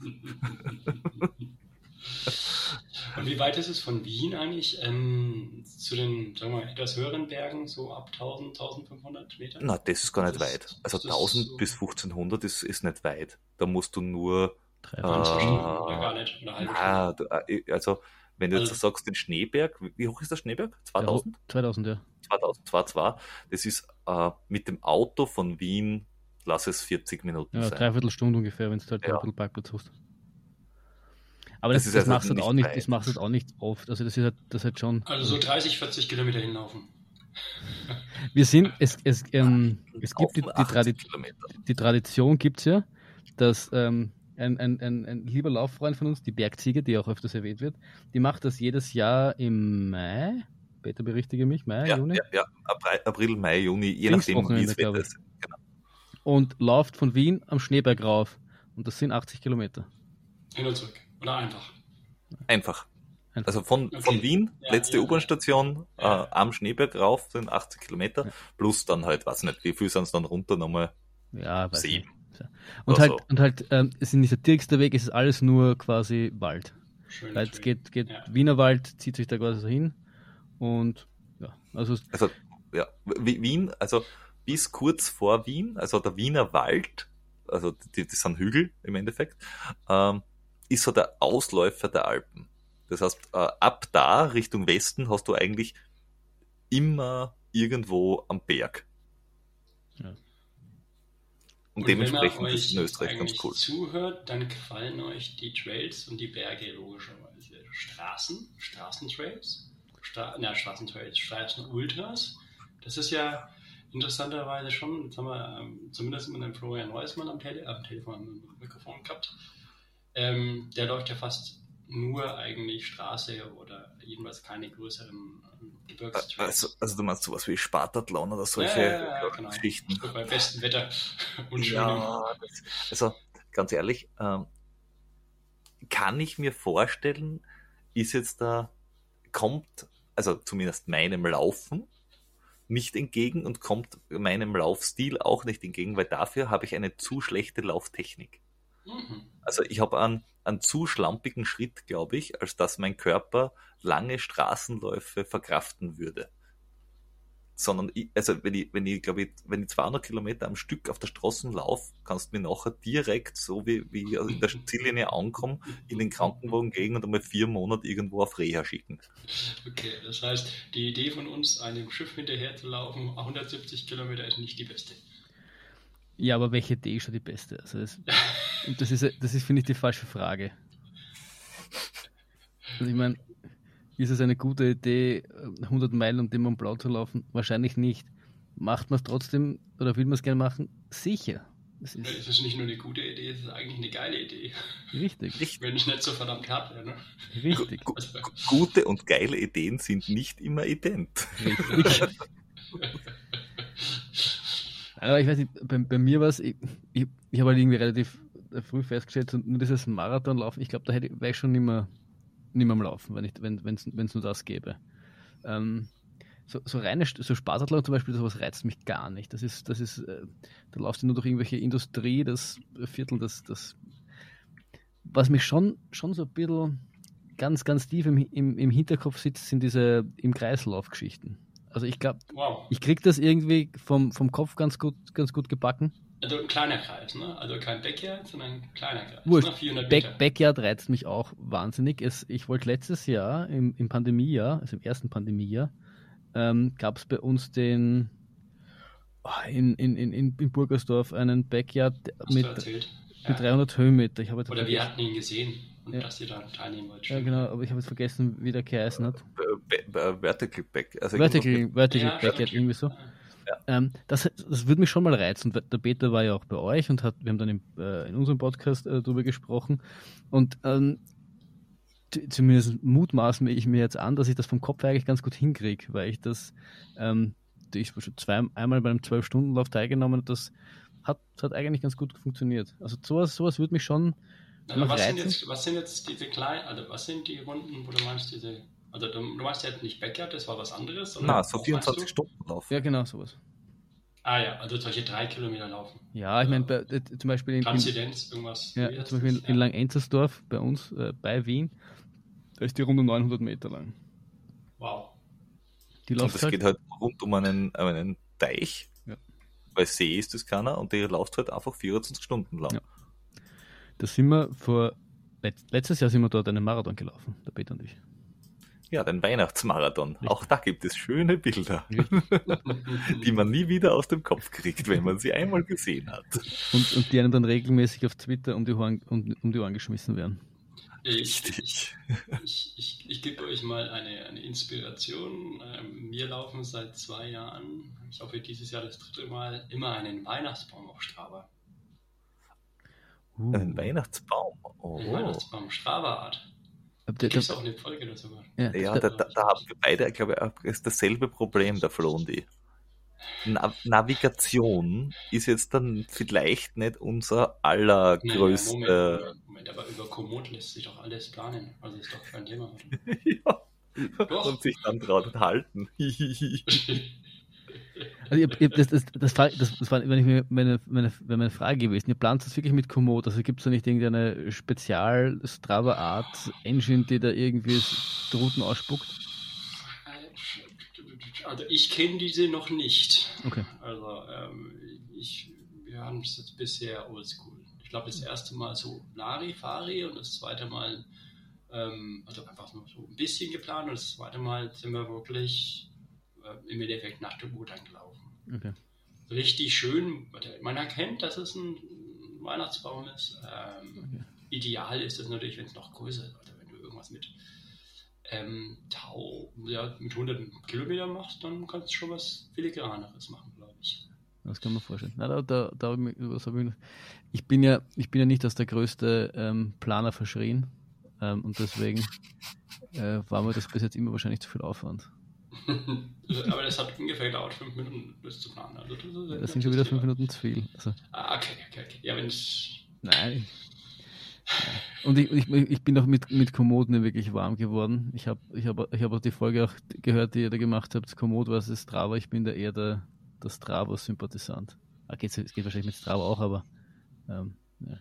*laughs* Und wie weit ist es von Wien eigentlich ähm, zu den, sagen wir mal, etwas höheren Bergen, so ab 1000, 1500 Meter? Na, das ist gar nicht Das weit. Also das ist 1000 so- bis 1500 ist, ist nicht weit. Da musst du nur, Drei. Stunden oder gar nicht? Oder eine halbe na, du, äh, also wenn du jetzt Also- sagst, den Schneeberg, wie- hoch ist der Schneeberg? Ja, 2000? 2000, ja. 2000, 2,2. Das ist äh, mit dem Auto von Wien, lass es 40 Minuten Ja, sein. dreiviertel Stunde ungefähr, wenn du halt Ja. Parkplatz hast. Aber Das das, ist das, also machst du halt auch nicht, weit. das machst du auch nicht oft. Also das ist halt, das ist halt schon. Also so 30, 40 Kilometer hinlaufen. Wir sind, es, es, ähm, es gibt die, die, 80 Tradi Kilometer. die Tradition gibt's ja, dass ähm, ein, ein, ein, ein lieber Lauffreund von uns, die Bergziege, die auch öfters erwähnt wird, die macht das jedes Jahr im Mai. Peter berichtige mich, Mai, Ja, Juni. ja, ja, April, Mai, Juni, je nachdem, wie es Wetter ist. Genau. Und läuft von Wien am Schneeberg rauf. Und das sind 80 Kilometer. Hin und zurück. Oder einfach. Einfach. Also von, Okay. von Wien, Ja, letzte ja. U-Bahn-Station, Ja. äh, am Schneeberg rauf sind 80 Kilometer, Ja. plus dann halt, weiß nicht, wie viel sind es dann runter nochmal? Ja, Sieben. Und Oder halt, so. und halt, ähm, es ist nicht der dirigste Weg, es ist alles nur quasi Wald. Schön. Weil es geht, geht Ja. Wienerwald, zieht sich da quasi so hin. Und ja, also es- Also, ja, Wi- Wien, also bis kurz vor Wien, also der Wiener Wald, also die, die sind Hügel im Endeffekt, ähm, ist so der Ausläufer der Alpen. Das heißt, äh, ab da Richtung Westen hast du eigentlich immer irgendwo am Berg. Ja. Und, wenn dementsprechend man ist es in euch Österreich ganz cool. zuhört, dann gefallen euch die Trails und die Berge logischerweise. Straßen, Straßentrails, Stra na, Straßentrails, Straßenultras. Das ist ja interessanterweise schon, jetzt haben wir ähm, zumindest mit dem Florian Reusmann am, Tele am Telefon, am Mikrofon gehabt. Ähm, der läuft ja fast nur eigentlich Straße oder jedenfalls keine größeren ähm, Gebirgstrails. Also, also du meinst sowas wie Spartathlon oder solche Ja, ja, ja, genau. Geschichten. Bei bestem Wetter *laughs* und. Ja, das, also ganz ehrlich, ähm, kann ich mir vorstellen, ist jetzt da, kommt, also zumindest meinem Laufen nicht entgegen und kommt meinem Laufstil auch nicht entgegen, weil dafür habe ich eine zu schlechte Lauftechnik. Mhm. Also ich habe einen, einen zu schlampigen Schritt, glaube ich, als dass mein Körper lange Straßenläufe verkraften würde. Sondern ich, also wenn ich, wenn ich, glaube ich, wenn ich 200 Kilometer am Stück auf der Straße laufe, kannst du mir nachher direkt, so wie, wie ich in der Ziellinie ankomme, in den Krankenwagen gehen und einmal vier Monate irgendwo auf Reha schicken. Okay, das heißt, die Idee von uns, einem Schiff hinterher zu laufen, 170 Kilometer, ist nicht die beste. Ja, aber welche Idee ist schon die beste? Also das, und das ist, das ist, finde ich, die falsche Frage. Also ich meine, ist es eine gute Idee, 100 Meilen um den Mont Blanc zu laufen? Wahrscheinlich nicht. Macht man es trotzdem oder will man es gerne machen? Sicher. Das Es ist ist nicht nur eine gute Idee, es ist eigentlich eine geile Idee. richtig. Wenn ich nicht so verdammt hart wäre. Ne? Richtig. Gu- Gute und geile Ideen sind nicht immer ident. richtig. *laughs* Aber ich weiß nicht, bei, bei mir war es, ich, ich, ich habe halt irgendwie relativ früh festgestellt, nur dieses Marathonlaufen, ich glaube, da hätte, wäre ich schon nicht mehr, nicht mehr am Laufen, wenn es wenn, nur das gäbe. Ähm, so, so reine so Spaßathlon zum Beispiel, sowas reizt mich gar nicht. Das ist, das ist, äh, da laufst du nur durch irgendwelche Industrie, das Viertel, das, das was mich schon, schon so ein bisschen ganz, ganz tief im, im, im Hinterkopf sitzt, sind diese im Kreislauf-Geschichten. Also ich glaube, wow. ich krieg das irgendwie vom, vom Kopf ganz gut, ganz gut gebacken. Also ein kleiner Kreis, ne? Also kein Backyard, sondern ein kleiner Kreis. Wurscht. Ne? 400 Meter. Back, Backyard reizt mich auch wahnsinnig. Es, ich wollte letztes Jahr, im, im Pandemiejahr, also im ersten Pandemiejahr, ähm, gab es bei uns den oh, in, in, in, in Burgersdorf einen Backyard Hast mit, mit 300 Höhenmeter. Ich habe Oder wir hatten ihn gesehen und Ja. dass ihr da teilnehmen wollt. Ja, genau, aber ich habe jetzt vergessen, wie der geheißen hat. Vertical Back. Also Vertical, Vertical Ja, stimmt. irgendwie so. Ja. Ähm, das, das würde mich schon mal reizen. Der Peter war ja auch bei euch und hat, wir haben dann im, äh, in unserem Podcast äh, darüber gesprochen. Und ähm, zumindest mutmaße ich mir jetzt an, dass ich das vom Kopf eigentlich ganz gut hinkriege, weil ich das, ähm, ich habe schon zwei, einmal beim 12-Stunden-Lauf teilgenommen und das hat, hat eigentlich ganz gut funktioniert. Also sowas, sowas würde mich schon Noch was sind, jetzt, was sind jetzt diese kleinen, also was sind die Runden, wo du meinst, diese, also du, du meinst ja nicht Backyard, das war was anderes? sondern Na, so was meinst du? 24 Stunden Lauf. Ja, genau, sowas. Ah ja, also solche drei Kilometer laufen. Ja, ich meine, äh, zum Beispiel in, in, Transzendenz, irgendwas. ja, zum Beispiel das? in Langenzersdorf bei uns, äh, bei Wien, da ist die Runde 900 Meter lang. Wow. Die Und läuft es halt, geht halt rund um einen, einen Teich, Ja. weil See ist das keiner und der läuft halt einfach 24 Stunden lang. Ja. Da sind wir vor, letzt, letztes Jahr sind wir dort einen Marathon gelaufen, der Peter und ich. Ja, den Weihnachtsmarathon. Richtig. Auch da gibt es schöne Bilder, *laughs* die man nie wieder aus dem Kopf kriegt, wenn man sie einmal gesehen hat. Und, und die einem dann regelmäßig auf Twitter um die Ohren, um, um die Ohren geschmissen werden. Ich, Richtig. ich, ich, ich gebe euch mal eine, eine Inspiration. Ähm, wir laufen seit zwei Jahren, ich hoffe dieses Jahr das dritte Mal, immer einen Weihnachtsbaum auf Strava. Uh. Einen Weihnachtsbaum. Oh. Ein Weihnachtsbaum, Da der, gibt es auch eine Folge dazu. ja, Ja, da, da, da haben wir beide, glaube ich, ist dasselbe Problem, der Flondi. Na Navigation ist jetzt dann vielleicht nicht unser allergrößter. Moment, Moment, Moment, aber über Komoot lässt sich doch alles planen. Also ist doch kein Thema. *laughs* ja. Doch. Und sich dann dran halten. *laughs* *laughs* also ihr, ihr, das, das, das, das, das war wenn ich mir meine, meine, wäre meine Frage gewesen. Ihr plant das wirklich mit Komoot? Also gibt es da nicht irgendeine Spezial-Strava-Art-Engine, die da irgendwie die Routen ausspuckt? Also ich kenne diese noch nicht. Okay. Also ähm, ich, wir haben es jetzt bisher oldschool. Ich glaube das erste Mal so Larifari und das zweite Mal ähm, also einfach nur so ein bisschen geplant und das zweite Mal sind wir wirklich äh, im Endeffekt nach der Uhr dann gelaufen. okay. Richtig schön, man erkennt, dass es ein Weihnachtsbaum ist. Ähm, Ideal ist es natürlich, wenn es noch größer ist. Also wenn du irgendwas mit ähm, Tau, ja, mit hunderten Kilometern machst, dann kannst du schon was filigraneres machen, glaube ich. Das kann man vorstellen. Na, da, da, da ich, bin ja, ich bin ja nicht als der größte ähm, Planer verschrien ähm, und deswegen äh, war mir das bis jetzt immer wahrscheinlich zu viel Aufwand. Aber das hat ungefähr gedauert, fünf Minuten, das zu planen. Also das, Das sind schon wieder fünf. Minuten zu viel. Also, Ah, okay, okay, okay. Ja, wenn es. nein. Und ich, ich, ich bin auch mit, mit nicht wirklich warm geworden. Ich habe ich hab, ich hab auch die Folge auch gehört, die ihr da gemacht habt, Komoot versus Strava. Ich bin da eher der, der Strava-Sympathisant. Ah, geht's, es geht wahrscheinlich mit Strava auch, aber ähm, ja.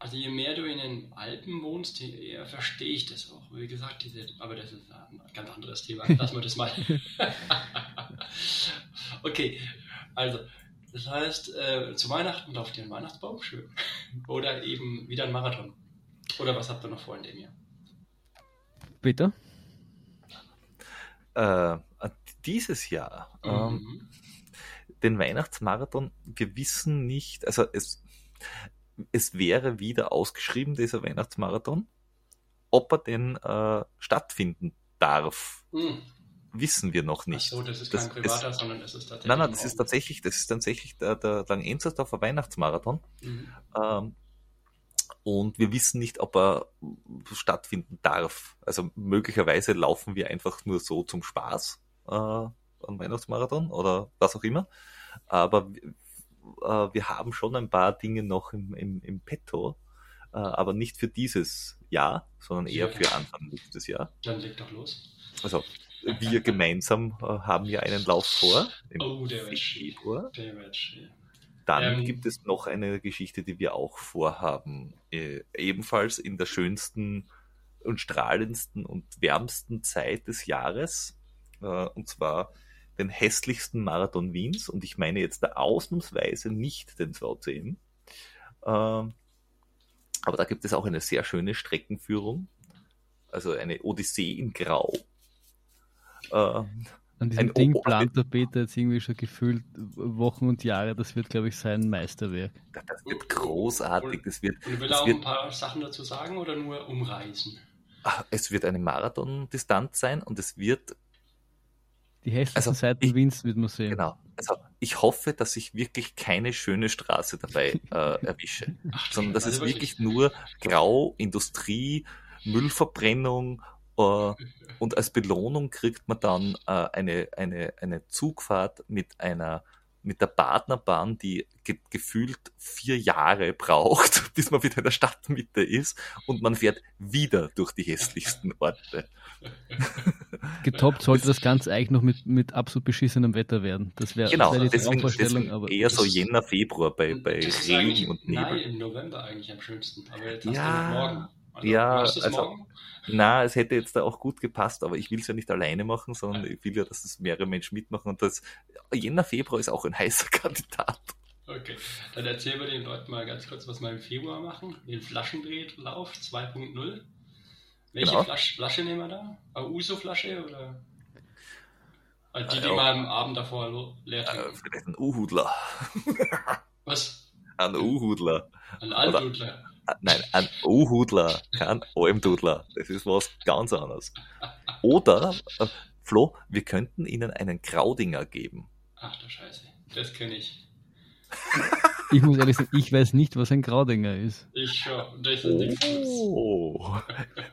Also je mehr du in den Alpen wohnst, je eher verstehe ich das auch. Wie gesagt, diese, aber das ist ein ganz anderes Thema. Lassen wir das mal. *laughs* okay, also das heißt, äh, zu Weihnachten lauft ihr einen Weihnachtsbaum, schön. *laughs* Oder eben wieder ein Marathon. Oder was habt ihr noch vor in dem Jahr? Peter? Äh, dieses Jahr, ähm, Mhm. den Weihnachtsmarathon, wir wissen nicht, also es, es wäre wieder ausgeschrieben, dieser Weihnachtsmarathon. Ob er denn äh, stattfinden darf, Hm. wissen wir noch Ach nicht. so, das ist Das kein privater, sondern das ist tatsächlich. Nein, nein, ein das ist tatsächlich, das ist tatsächlich der, der Langenzersdorfer Weihnachtsmarathon. Mhm. Ähm, und wir wissen nicht, ob er stattfinden darf. Also möglicherweise laufen wir einfach nur so zum Spaß äh, am Weihnachtsmarathon oder was auch immer. Aber wir haben schon ein paar Dinge noch im, im, im Petto, äh, aber nicht für dieses Jahr, sondern eher für Anfang nächstes Jahr. Dann leg doch los. Also wir gemeinsam äh, haben ja einen Lauf vor im Oh, der wird. Februar. Der wird schön. Dann Ähm, gibt es noch eine Geschichte, die wir auch vorhaben. Äh, ebenfalls in der schönsten und strahlendsten und wärmsten Zeit des Jahres. Äh, und zwar den hässlichsten Marathon Wiens. Und ich meine jetzt da ausnahmsweise nicht den VCM. Ähm, aber da gibt es auch eine sehr schöne Streckenführung. Also eine Odyssee in Grau. Äh, An diesem Ding plant der Peter jetzt irgendwie schon gefühlt Wochen und Jahre. Das wird, glaube ich, sein Meisterwerk. Das wird großartig. Das wird, und will das auch wird, ein paar Sachen dazu sagen oder nur umreißen? Es wird eine Marathon-Distanz sein und es wird. Die hässlichen Also, Seiten ich- Wiens wird man sehen. Genau. Also ich hoffe, dass ich wirklich keine schöne Straße dabei *laughs* äh, erwische, sondern dass es wirklich nur Grau, Industrie, Müllverbrennung äh, und als Belohnung kriegt man dann äh, eine, eine, eine Zugfahrt mit einer mit der Partnerbahn, die ge gefühlt vier Jahre braucht, *laughs* bis man wieder in der Stadtmitte ist und man fährt wieder durch die hässlichsten Orte. *laughs* Getoppt sollte das Ganze eigentlich noch mit, mit absolut beschissenem Wetter werden. Das wäre Genau, das wär deswegen, deswegen aber eher so Jänner, Februar bei, bei Regen und im- Nein, Nebel. im November eigentlich am schönsten. Aber jetzt hast Ja, du morgen. Also, ja, also- morgen? Na, es hätte jetzt da auch gut gepasst, aber ich will es ja nicht alleine machen, sondern ich will ja, dass es mehrere Menschen mitmachen und das Jänner, Februar ist auch ein heißer *laughs* Kandidat. Okay, dann erzählen wir den Leuten mal ganz kurz, was wir im Februar machen. Den Flaschendrehlauf 2.0. Welche Genau. Flasch, Flasche nehmen wir da? Eine Uso-Flasche oder? Äh, Die, die Ja. man am Abend davor leer Äh, trinken. vielleicht ein U-Hudler. Was? Ein U-Hudler. Ein Altdudler. Nein, ein U-Hudler, kein Almdudler. Das ist was ganz anderes. Oder, äh, Flo, wir könnten ihnen einen Graudinger geben. Ach du Scheiße, das kenne ich. ich muss ehrlich sagen, ich weiß nicht, was ein Graudinger ist. Ich schon. Das ist. Oh,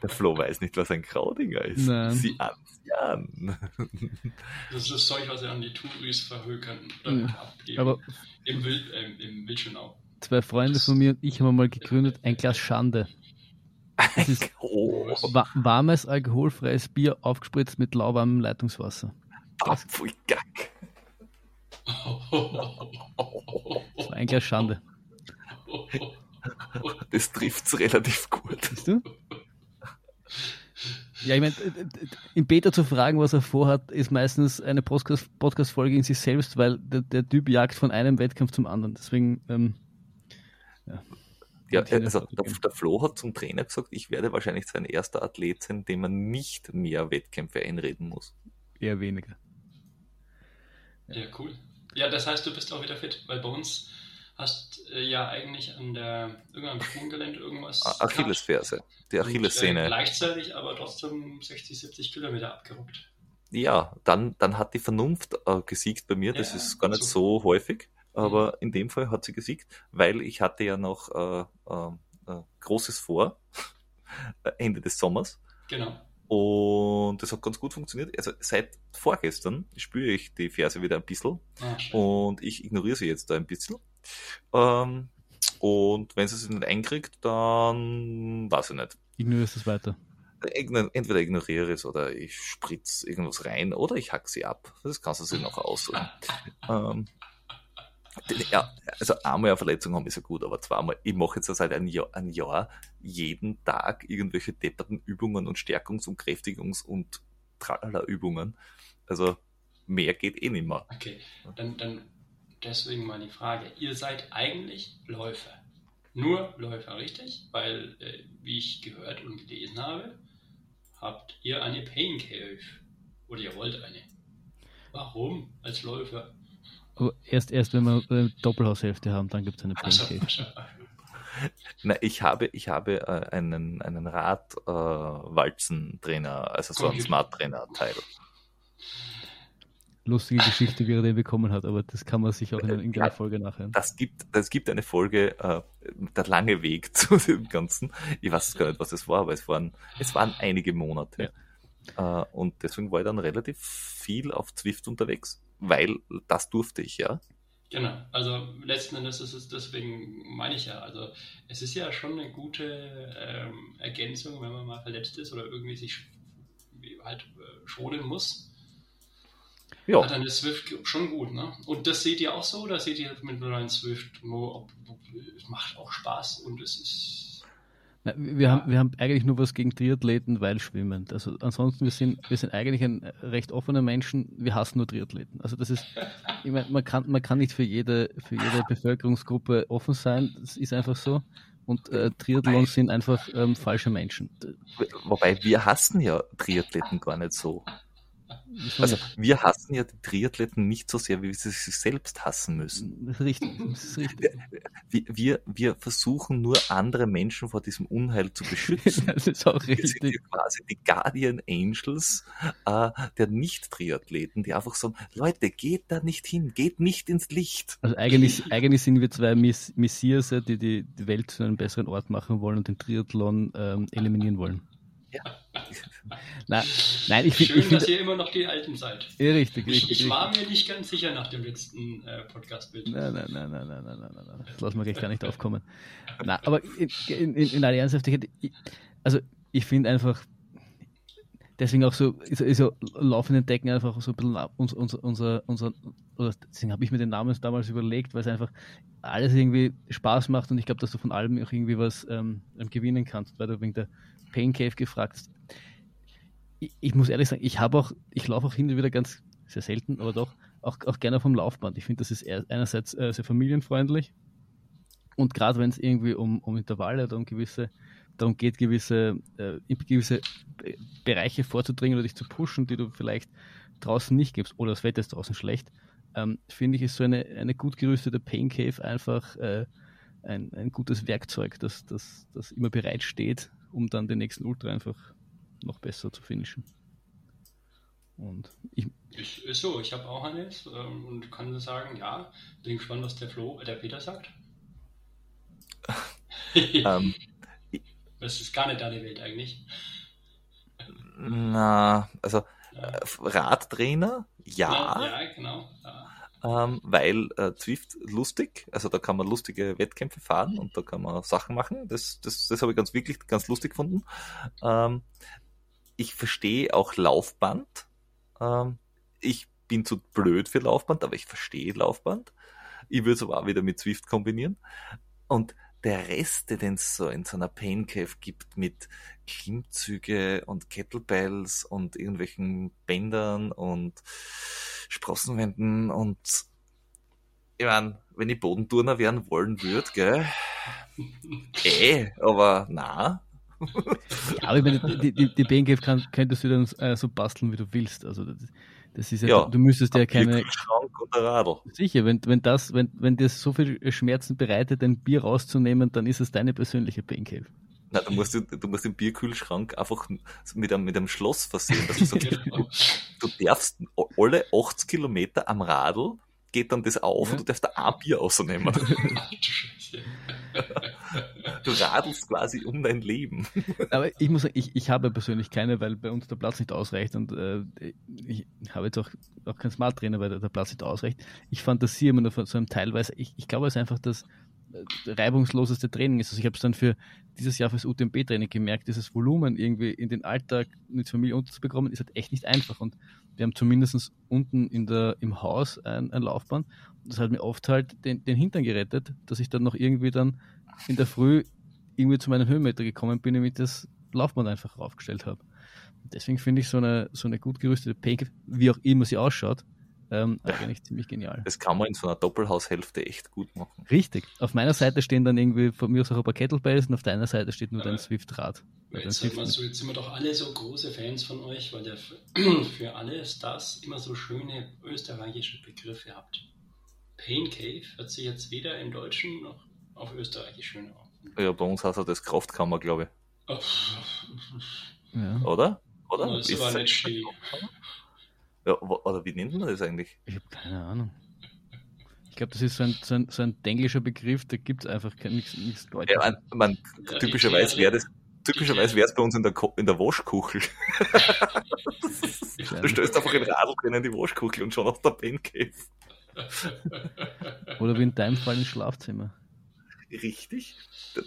der Flo weiß nicht, was ein Graudinger ist. Nein. Sieh an, sieh an. *laughs* Das ist das Zeug, was sie an die Touris verhökern Mhm. abgeben. Aber Im, Wild, ähm, im Wildschönau. Zwei Freunde von mir und ich haben mal gegründet, ein Glas Schande. Das ist Oh, wa warmes, alkoholfreies Bier aufgespritzt mit lauwarmem Leitungswasser. pfui Gack. Das war ein Glas Schande. Das trifft's relativ gut. Siehst du? Ja, ich meine, im Beta zu fragen, was er vorhat, ist meistens eine Podcast- Podcast-Folge in sich selbst, weil der, der Typ jagt von einem Wettkampf zum anderen. Deswegen, ähm, Ja, also der, der Flo hat zum Trainer gesagt, ich werde wahrscheinlich sein erster Athlet sein, dem man nicht mehr Wettkämpfe einreden muss. eher weniger. Ja, cool. Ja, das heißt, du bist auch wieder fit, weil bei uns hast äh, ja eigentlich an der irgendeinem Sprunggelände irgendwas. Achillesferse, die Äh, Achillessehne. gleichzeitig aber trotzdem 60, 70 Kilometer abgerockt. Ja, dann, dann hat die Vernunft äh, gesiegt bei mir. Das Ja, ist gar nicht super. so häufig, aber in dem Fall hat sie gesiegt, weil ich hatte ja noch äh, äh, äh, Großes vor, *laughs* Ende des Sommers. Genau. Und das hat ganz gut funktioniert. Also seit vorgestern spüre ich die Ferse wieder ein bisschen Ah, und ich ignoriere sie jetzt da ein bisschen. Ähm, und wenn sie sich nicht einkriegt, dann weiß ich nicht. Ignorierst es weiter. Entweder ignoriere es oder ich spritze irgendwas rein oder ich hack sie ab. Das kannst du sich noch aussuchen. *laughs* ähm, ja, also einmal eine Verletzung haben ist ja gut, aber zweimal, ich mache jetzt seit ein Jahr, ein Jahr jeden Tag irgendwelche depperten Übungen und Stärkungs- und Kräftigungs- und Tralala-Übungen. Also mehr geht eh nicht mehr. Okay, dann, dann deswegen mal die Frage. Ihr seid eigentlich Läufer. Nur Läufer, richtig? Weil, äh, wie ich gehört und gelesen habe, habt ihr eine Pain Cave. Oder ihr wollt eine. Warum als Läufer? Aber erst, erst wenn wir äh, Doppelhaushälfte haben, dann gibt es eine Pancake. *laughs* Na, ich habe, ich habe äh, einen, einen Rad-Walzen-Trainer, also so einen. Smart-Trainer-Teil. Lustige *laughs* Geschichte, wie er den bekommen hat, aber das kann man sich auch in einer irgendeiner Folge nachhören. Das gibt, das gibt eine Folge, äh, der lange Weg *laughs* zu dem Ganzen. Ich weiß es gar nicht, was es war, aber es waren, es waren einige Monate. Äh, und deswegen war ich dann relativ viel auf Zwift unterwegs, weil das durfte ich, ja. Genau, also letzten Endes ist es deswegen, meine ich ja, also es ist ja schon eine gute ähm, Ergänzung, wenn man mal verletzt ist oder irgendwie sich halt äh, schonen muss. Ja, dann ist Swift schon gut, ne? Und das seht ihr auch so oder seht ihr mit neuen Swift nur, ob, ob, es macht auch Spaß und es ist. Wir, haben, wir haben eigentlich nur was gegen Triathleten, weil schwimmend. Also ansonsten, wir sind, wir sind eigentlich ein recht offener Menschen, wir hassen nur Triathleten. Also das ist, ich meine, man kann, man kann nicht für jede, für jede Bevölkerungsgruppe offen sein, das ist einfach so. Und äh, Triathlons sind einfach ähm, falsche Menschen. wobei wir hassen ja Triathleten gar nicht so. Also wir hassen ja die Triathleten nicht so sehr, wie sie sich selbst hassen müssen. Das ist richtig. Das ist richtig. Wir, wir, versuchen nur andere Menschen vor diesem Unheil zu beschützen. *laughs* das ist auch Wir sind richtig. ja quasi die Guardian Angels äh, der Nicht-Triathleten, die einfach sagen, Leute, geht da nicht hin, geht nicht ins Licht. Also eigentlich, eigentlich sind wir zwei Miss Messias, die, die die Welt zu einem besseren Ort machen wollen und den Triathlon ähm, eliminieren wollen. Ja. *laughs* Na, nein, ich, Schön, ich, ich, dass ihr immer noch die Alten seid. Richtig, richtig. Ich, ich war mir nicht ganz sicher nach dem letzten äh, Podcast-Bild. Nein, nein, nein, nein, nein, nein, nein, nein. Das lassen wir gleich gar nicht aufkommen. aber in, in, in aller Ernsthaftigkeit, also ich finde einfach, deswegen auch so, ist, ist ja laufend einfach so ein bisschen unser, unser, unser, unser deswegen habe ich mir den Namen damals überlegt, weil es einfach alles irgendwie Spaß macht und ich glaube, dass du von allem auch irgendwie was ähm, ähm gewinnen kannst, weil du wegen der Pain Cave gefragt. Ich, ich muss ehrlich sagen, ich habe auch, ich laufe auch hin und wieder ganz, sehr selten, aber doch, auch, auch gerne vom Laufband. Ich finde, das ist einerseits äh, sehr familienfreundlich und gerade wenn es irgendwie um, um Intervalle oder um gewisse, darum geht, gewisse, äh, gewisse Be- Bereiche vorzudringen oder dich zu pushen, die du vielleicht draußen nicht gibst oder das Wetter ist draußen schlecht, ähm, finde ich, ist so eine, eine gut gerüstete Pain Cave einfach äh, ein, ein gutes Werkzeug, das, das, das immer bereit steht, um dann den nächsten Ultra einfach noch besser zu finishen. Und ich, Ist, ist so, ich habe auch eines ähm, und kann sagen, ja, bin gespannt, was der Flo, äh, der Peter sagt. *laughs* *laughs* Ähm, das ist gar nicht deine Welt eigentlich. na, also Ja, Radtrainer, ja, ja genau. Ja. Ähm, weil äh, Zwift lustig, also da kann man lustige Wettkämpfe fahren und da kann man Sachen machen. Das, das, das habe ich ganz wirklich ganz lustig gefunden. Ähm, ich verstehe auch Laufband. Ähm, ich bin zu blöd für Laufband, aber ich verstehe Laufband. Ich würde es aber auch wieder mit Zwift kombinieren. Und der Rest, den es so in so einer Pain Cave gibt mit Klimmzüge und Kettlebells und irgendwelchen Bändern und Sprossenwänden und ich mein, wenn ich Bodenturner werden wollen würde, gell? *laughs* Eh, aber na. Ja, aber ich meine, die, die, die Pain Cave kann, könntest du dann äh, so basteln, wie du willst. Also das, das ist ja, Ja. du müsstest ja keine. Schrank und ein Radl. Sicher, wenn, wenn das, wenn, wenn dir so viel Schmerzen bereitet, ein Bier rauszunehmen, dann ist es deine persönliche Pain Cave. Na, du musst, den- du musst den Bierkühlschrank einfach mit einem, mit einem Schloss versehen. Dass du, sagst, Genau. du darfst alle 80 Kilometer am Radl geht dann das auf Ja. und du darfst da ein Bier ausnehmen. *laughs* Du radelst quasi um dein Leben. Aber ich muss sagen, ich, ich habe persönlich keine, weil bei uns der Platz nicht ausreicht und äh, ich habe jetzt auch, auch keinen Smart Trainer, weil der, Platz nicht ausreicht. Ich fantasiere immer nur von so einem teilweise, ich, ich glaube, es einfach das äh, reibungsloseste Training ist. Also ich habe es dann für dieses Jahr fürs UTMB-Training gemerkt, dieses Volumen irgendwie in den Alltag mit Familie unterzubekommen, ist halt echt nicht einfach. Und wir haben zumindest unten in der, im Haus ein, ein Laufband. Das hat mir oft halt den, den Hintern gerettet, dass ich dann noch irgendwie dann in der Früh irgendwie zu meinem Höhenmeter gekommen bin, damit das Laufband einfach raufgestellt habe. Deswegen finde ich so eine, so eine gut gerüstete Pancake, wie auch immer sie ausschaut, ähm, *laughs* eigentlich ziemlich genial. Das kann man in so einer Doppelhaushälfte echt gut machen. Richtig. Auf meiner Seite stehen dann irgendwie von mir aus auch ein paar Kettlebells und auf deiner Seite steht nur dein Aber- Swift-Rad. Dein Jetzt sind, wir Swift- so, jetzt sind wir doch alle so große Fans von euch, weil ihr für, *clears throat* für alle Stars immer so schöne österreichische Begriffe habt. Pain Cave hört sich jetzt weder im Deutschen noch auf Österreichisch schön an. Ja, bei uns heißt er das Kraftkammer, glaube ich. Oh, Ja. Oder? Oder? das ist Ist aber es- nicht schön. Ja, oder wie nennt man das eigentlich? Ich habe keine Ahnung. Ich glaube, das ist so ein, so ein, so ein englischer Begriff, da gibt es einfach kein- nichts nichts Deutsches. Ja, man, man, Ja, typischerweise wäre das, typischerweise wäre es bei uns in der, Ko in der Waschkuchel. *laughs* *laughs* Du stellst einfach ein Radl drin in die Waschkuchel und schon auf der Pen Cave. *laughs* Oder wie in deinem Fall ins Schlafzimmer. Richtig.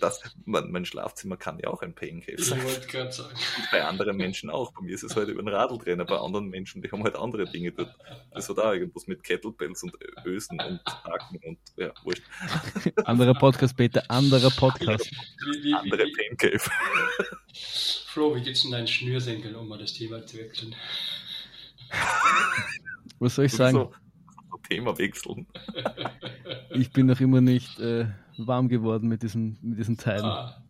Das, mein, mein Schlafzimmer kann ja auch ein Pain Cave Ich sein. wollte gerade sagen. Bei anderen Menschen auch. Bei mir ist es halt über ein Radl drin, bei anderen Menschen, die haben halt andere Dinge dort. Das hat auch irgendwas mit Kettlebells und Ösen und Haken und ja, wurscht. Anderer Podcast, Peter, anderer Podcast. Wie, wie, Andere wie, Pain Cave. Flo, wie geht's denn deinen Schnürsenkel, um mal das Thema zu wechseln? Was soll ich sagen? So, so Thema wechseln. Ich bin noch immer nicht äh, warm geworden mit diesen, mit diesen Teilen. Ah,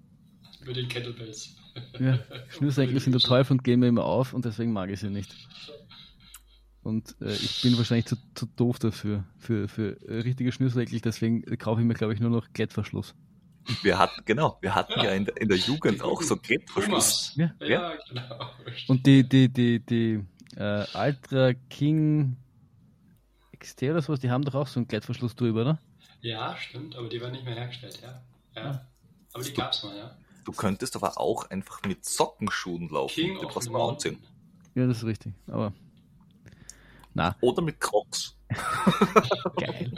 mit den Kettlebells. Ja, *laughs* Schnürsenkel sind der Teufel und gehen mir immer auf und deswegen mag ich sie nicht. Und äh, ich bin wahrscheinlich zu, zu doof dafür, für, für äh, richtige Schnürsenkel, deswegen kaufe ich mir, glaube ich, nur noch Klettverschluss. Wir hatten, genau, wir hatten ja in der, in der Jugend auch so Klettverschluss. Ja. Ja, genau. Und die, die, die, die äh, Ultra King XT oder sowas, die haben doch auch so einen Klettverschluss drüber, oder? Ja, stimmt, aber die werden nicht mehr hergestellt, ja. ja. Ah. Aber die gab's mal, ja. Du könntest aber auch einfach mit Sockenschuhen laufen, King die brauchst du mal anziehen. Ja, das ist richtig. Aber na, Oder mit Crocs. *laughs* geil.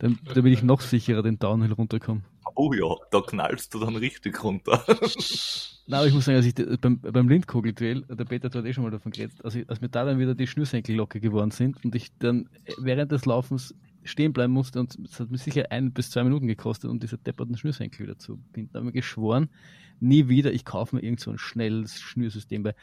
Dann, da bin ich noch sicherer den Downhill runterkommen. Oh ja, da knallst du dann richtig runter. *laughs* Na, aber ich muss sagen, als ich beim, beim Lindkogel-Duell, der Peter hat eh schon mal davon geredet, als, ich, als mir da dann wieder die Schnürsenkel locker geworden sind und ich dann während des Laufens stehen bleiben musste und es hat mir sicher ein bis zwei Minuten gekostet, um diese depperten Schnürsenkel wieder zu binden. Da habe ich mir geschworen, nie wieder, ich kaufe mir irgend so ein schnelles Schnürsystem, weil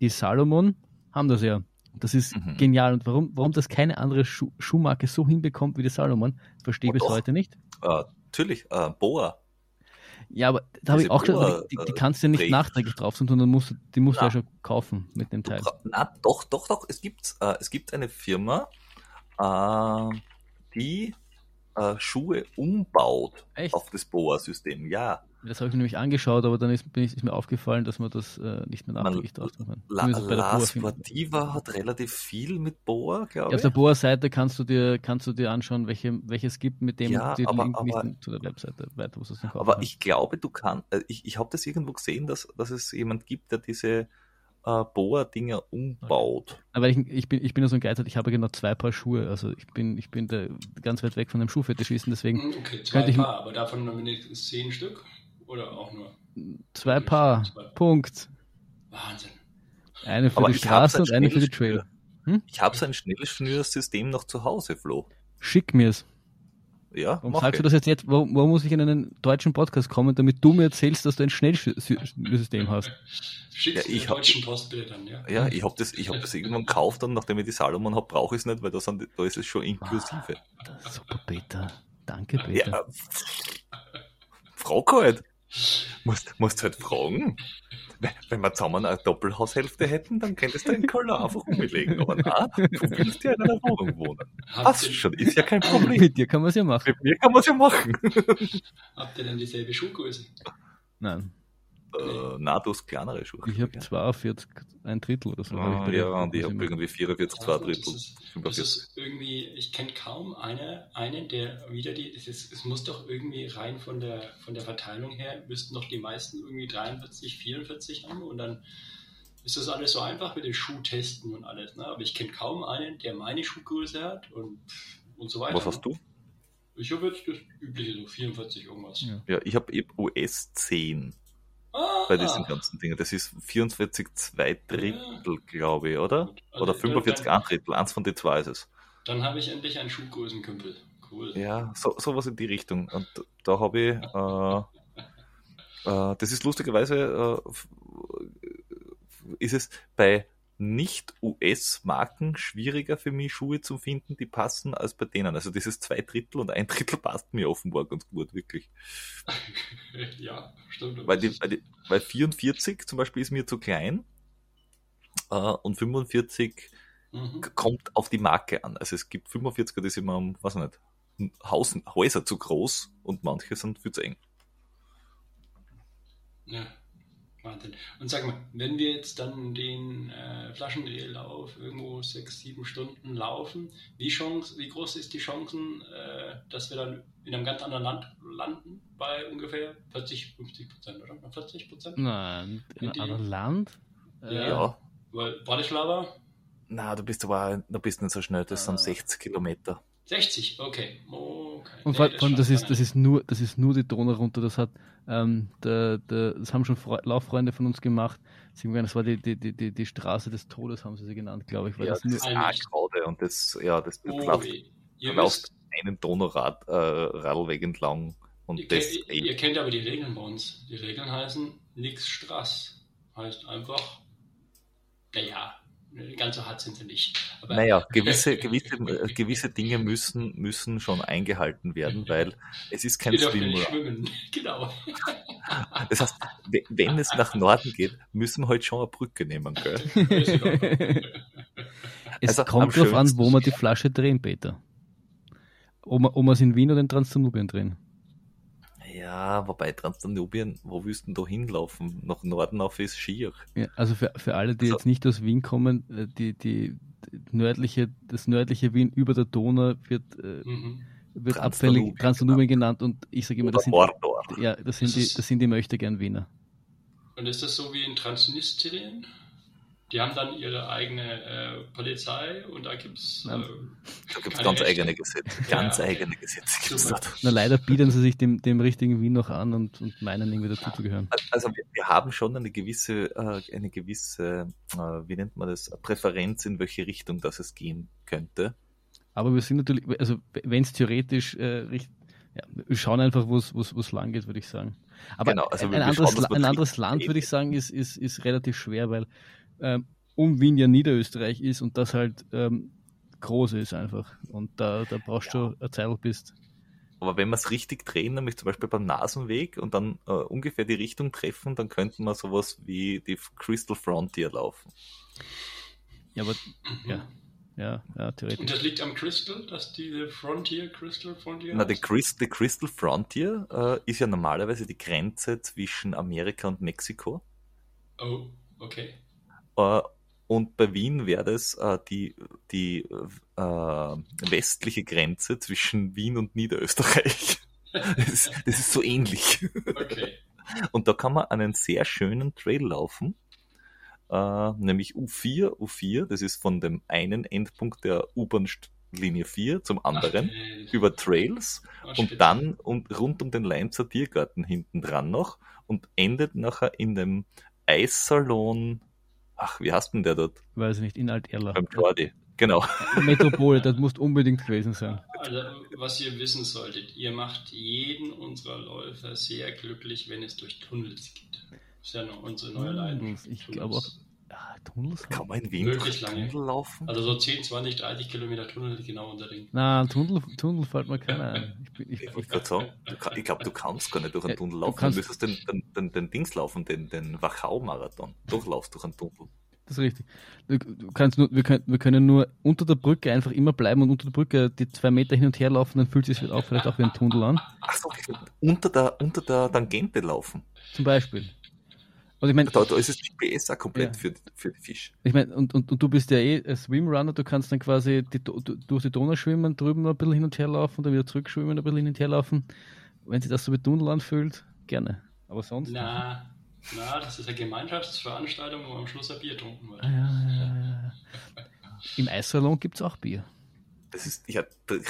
die Salomon haben das ja. Das ist Mhm. genial. Und warum, warum das keine andere Schuh Schuhmarke so hinbekommt wie die Salomon, verstehe ich Oh, bis heute nicht. äh, natürlich, äh, Boa. Ja, aber da habe ich auch schon, Boa, die, die äh, kannst du ja nicht Träger. nachträglich drauf, sondern musst, du- die musst du ja schon kaufen mit dem Teil. Na, doch, doch, doch. Es gibt, äh, es gibt eine Firma, äh, die äh, Schuhe umbaut Echt? auf das Boa-System. Ja, Das habe ich mir nämlich angeschaut, aber dann ist, bin ich, ist mir aufgefallen, dass man das äh, nicht mehr nachträglich drauf tun kann. La, La. Sportiva hat relativ viel mit Boa, Ja, glaube auf ich. der Boa-Seite kannst du dir kannst du dir anschauen, welche welches gibt, mit dem Ja, du aber- Link nicht aber- zu der Webseite weiter, wo es Aber kannst. ich glaube, du kannst, äh, ich, ich habe das irgendwo gesehen, dass, dass es jemand gibt, der diese äh, Boa-Dinger umbaut. Aber ich, ich bin ich bin ja so ein Geizer, ich habe genau zwei Paar Schuhe, also ich bin ich bin da ganz weit weg von dem Schuhfetischisten, deswegen Hm, Okay, zwei Könnte ich- Paar, aber davon wenigstens zehn Stück? Oder auch nur? zwei Paar. Zwei. Punkt. Wahnsinn. Eine für Aber die Straße ein und eine für die. Trail. Ich habe so ein Schnellschnürsystem noch zu Hause, Flo. Schick mir's. Ja, Warum mach sagst du ich. das jetzt nicht? Warum, warum muss ich in einen deutschen Podcast kommen, damit du mir erzählst, dass du ein Schnellsystem hast? Schickst Ja, du ich hab- deutschen Post bitte dann, ja? Ja, ich habe das, ich hab das irgendwann gekauft und nachdem ich die Salomon habe, brauche ich es nicht, weil da, sind, da ist es schon inklusive. Das- Super, Peter. Danke, Peter. Ja, frag halt. Musst, musst halt fragen. Wenn- Wenn wir zusammen eine Doppelhaushälfte hätten, dann könntest du den Keller einfach umlegen. Aber na, du willst ja in einer Wohnung wohnen. Passt ihr, schon, ist ja kein Problem. Mit dir kann man es ja machen. Mit mir kann man es ja machen. habt ihr denn dieselbe Schuhgröße? Nein, Äh, na, du hast kleinere Schuhe. ich habe 42, ein Drittel oder so. Ah, dir. ja, und ich habe irgendwie 44, zwei Also, Drittel. Das ist, das 45. ist irgendwie, ich kenne kaum eine, einen, der wieder die, es, ist, es muss doch irgendwie rein von der, von der Verteilung her, müssten doch die meisten irgendwie 43, 44 haben und dann ist das alles so einfach mit den Schuhtesten und alles. Ne? Aber ich kenne kaum einen, der meine Schuhgröße hat und, und so weiter. Was hast du? Ich habe jetzt das übliche, so 44 irgendwas. Ja. Ja, ich habe US 10 Ah, bei diesen ganzen Dingen. Das ist 44, zwei Drittel, glaube ich, oder? Also Oder dann- 45, dann- ein Drittel. Eins von den zwei ist es. Dann habe ich endlich einen Schuhgrößenkümpel. Cool. Ja, so, sowas in die Richtung. Und da habe ich, äh, *laughs* äh, das ist lustigerweise, äh, ist es bei nicht-US-Marken schwieriger für mich, Schuhe zu finden, die passen, als bei denen. Also dieses zwei Drittel und ein Drittel passt mir offenbar ganz gut, wirklich. *laughs* ja, stimmt. Weil, die, weil, die, weil 44 zum Beispiel ist mir zu klein äh, und 45 Mhm. kommt auf die Marke an. Also es gibt 45er, die sind mir, um, weiß ich nicht, Haus, Häuser zu groß und manche sind viel zu eng. Ja, Wahnsinn. Und sag mal, wenn wir jetzt dann den äh, Flaschendrehlauf irgendwo sechs, sieben Stunden laufen, wie, Chance, wie groß ist die Chancen, äh, dass wir dann in einem ganz anderen Land landen bei ungefähr 40, 50 Prozent, oder? 40 Prozent? Nein, in einem anderen Land? Äh, Ja. Ja. Weil Bratislava Na, du bist aber du bist nicht so schnell, das Ah. sind 60 Kilometer. 60, okay. okay. Und Nee, vor, allem, das ist, das ist nur, das ist nur die Donau runter. Das hat, ähm, der, der, das haben schon Fre Lauffreunde von uns gemacht. Sie haben gesagt, Das war die, die, die, die, die Straße des Todes, haben sie sie genannt, glaube ich. Weil Ja, das das ist gerade und das, ja, das. Oh, läuft, läuft wisst, einen Donaurad, äh, Radlweg entlang und ihr, das, kennt, ihr, ihr kennt aber die Regeln bei uns. Die Regeln heißen nix Straß. Heißt einfach, naja, ganz so hart sind sie nicht. Aber naja, *laughs* gewisse, *laughs* gewisse, gewisse Dinge müssen, müssen schon eingehalten werden, weil es ist kein Swimrun. *laughs* Genau. Das heißt, we- wenn es nach Norden geht, müssen wir halt schon eine Brücke nehmen, gell? Es Also, kommt am drauf an, wo wir die Flasche drehen, Peter. Ob wir, ob wir es in Wien oder in Transdanubien drehen. Ja, wobei Transdanubien, wo willst du denn da hinlaufen? Nach Norden auf ist schier. Ja, also für, für alle, die Also- jetzt nicht aus Wien kommen, äh, die, die, die nördliche, das nördliche Wien über der Donau wird, äh, Mhm. wird Transdanubien abfällig Transdanubien genannt und ich sage immer, das sind, ja, das sind die, das sind die Möchtegern Wiener. Und ist das so wie in Transnistrien? Die haben dann ihre eigene äh, Polizei und da gibt es. Äh, Da gibt ganz Rechte. eigene Gesetze. Ganz Ja, eigene Gesetze gibt's dort. Na leider bieten sie sich dem, dem richtigen Wien noch an und, und meinen irgendwie dazu zu gehören. Also wir, wir haben schon eine gewisse, äh, eine gewisse, äh, wie nennt man das, Präferenz, in welche Richtung das es gehen könnte. Aber wir sind natürlich, also wenn es theoretisch äh, richtig, ja, wir schauen einfach, wo es lang geht, würde ich sagen. Aber Genau, also ein, anderes, schauen, ein anderes Land, würde ich sagen, ist, ist, ist relativ schwer, weil ähm, um Wien ja Niederösterreich ist und das halt ähm, groß ist einfach. Und da, da brauchst du eine Zeit, bist. Aber wenn wir es richtig drehen, nämlich zum Beispiel beim Nasenweg und dann äh, ungefähr die Richtung treffen, dann könnten wir sowas wie die Crystal Frontier laufen. Ja, aber Mhm. ja, ja, ja, Und theoretisch. das liegt am Crystal, dass diese Frontier, Crystal Frontier. Na, die, heißt? Chris, die Crystal Frontier äh, ist ja normalerweise die Grenze zwischen Amerika und Mexiko. Oh, okay. Äh, und bei Wien wäre das äh, die, die äh, westliche Grenze zwischen Wien und Niederösterreich. *laughs* Das ist, das ist so ähnlich. Okay. Und da kann man einen sehr schönen Trail laufen, äh, nämlich U4. U4, das ist von dem einen Endpunkt der U-Bahn-Linie 4 zum anderen, Ach, über Trails äh, und dann und rund um den Leinzer Tiergarten hinten dran noch und endet nachher in dem Eissalon. Ach, wie heißt denn der dort? Weiß ich nicht, in Alt-Erlach. Beim Jordi. Genau. Metropole, das muss unbedingt gewesen sein. Also, was ihr wissen solltet, ihr macht jeden unserer Läufer sehr glücklich, wenn es durch Tunnels geht. Das ist ja noch unsere neue Leidenschaft. Ich glaube auch, ja, Tunnels? Kann man in Wien Wirklich durch lange. Tunnel laufen? Also so 10, 20, 30 Kilometer Tunnel genau unter Ring. Na, Tunnel, Tunnel fällt mir keiner ein. *laughs* Ich, ich, Ich wollte gerade sagen, du kann, ich glaube, du kannst gar nicht durch einen Tunnel du laufen. Du, kannst- müsstest den, den, den, den Dings laufen, den, den Wachau-Marathon. Durchlaufst durch einen Tunnel. das ist richtig. Du, du kannst nur, wir, können, wir können nur unter der Brücke einfach immer bleiben und unter der Brücke die zwei Meter hin und her laufen, dann fühlt es sich auch vielleicht auch wie ein Tunnel an. Ach so, unter der, unter der Tangente laufen. Zum Beispiel. Und ich meine, Da, da ist das GPS auch komplett Ja. für, für die Fisch. ich mein, und, und, und du bist ja eh ein Swimrunner, du kannst dann quasi die, du, durch die Donau schwimmen, drüben noch ein bisschen hin und her laufen, dann wieder zurückschwimmen, ein bisschen hin und her laufen. Wenn sich das so wie Tunnel anfühlt, gerne. Aber sonst. Na, na, das ist eine Gemeinschaftsveranstaltung, wo am Schluss ein Bier getrunken wird. Ah, ja, ja. Im Eissalon gibt es auch Bier. Das ist, ja,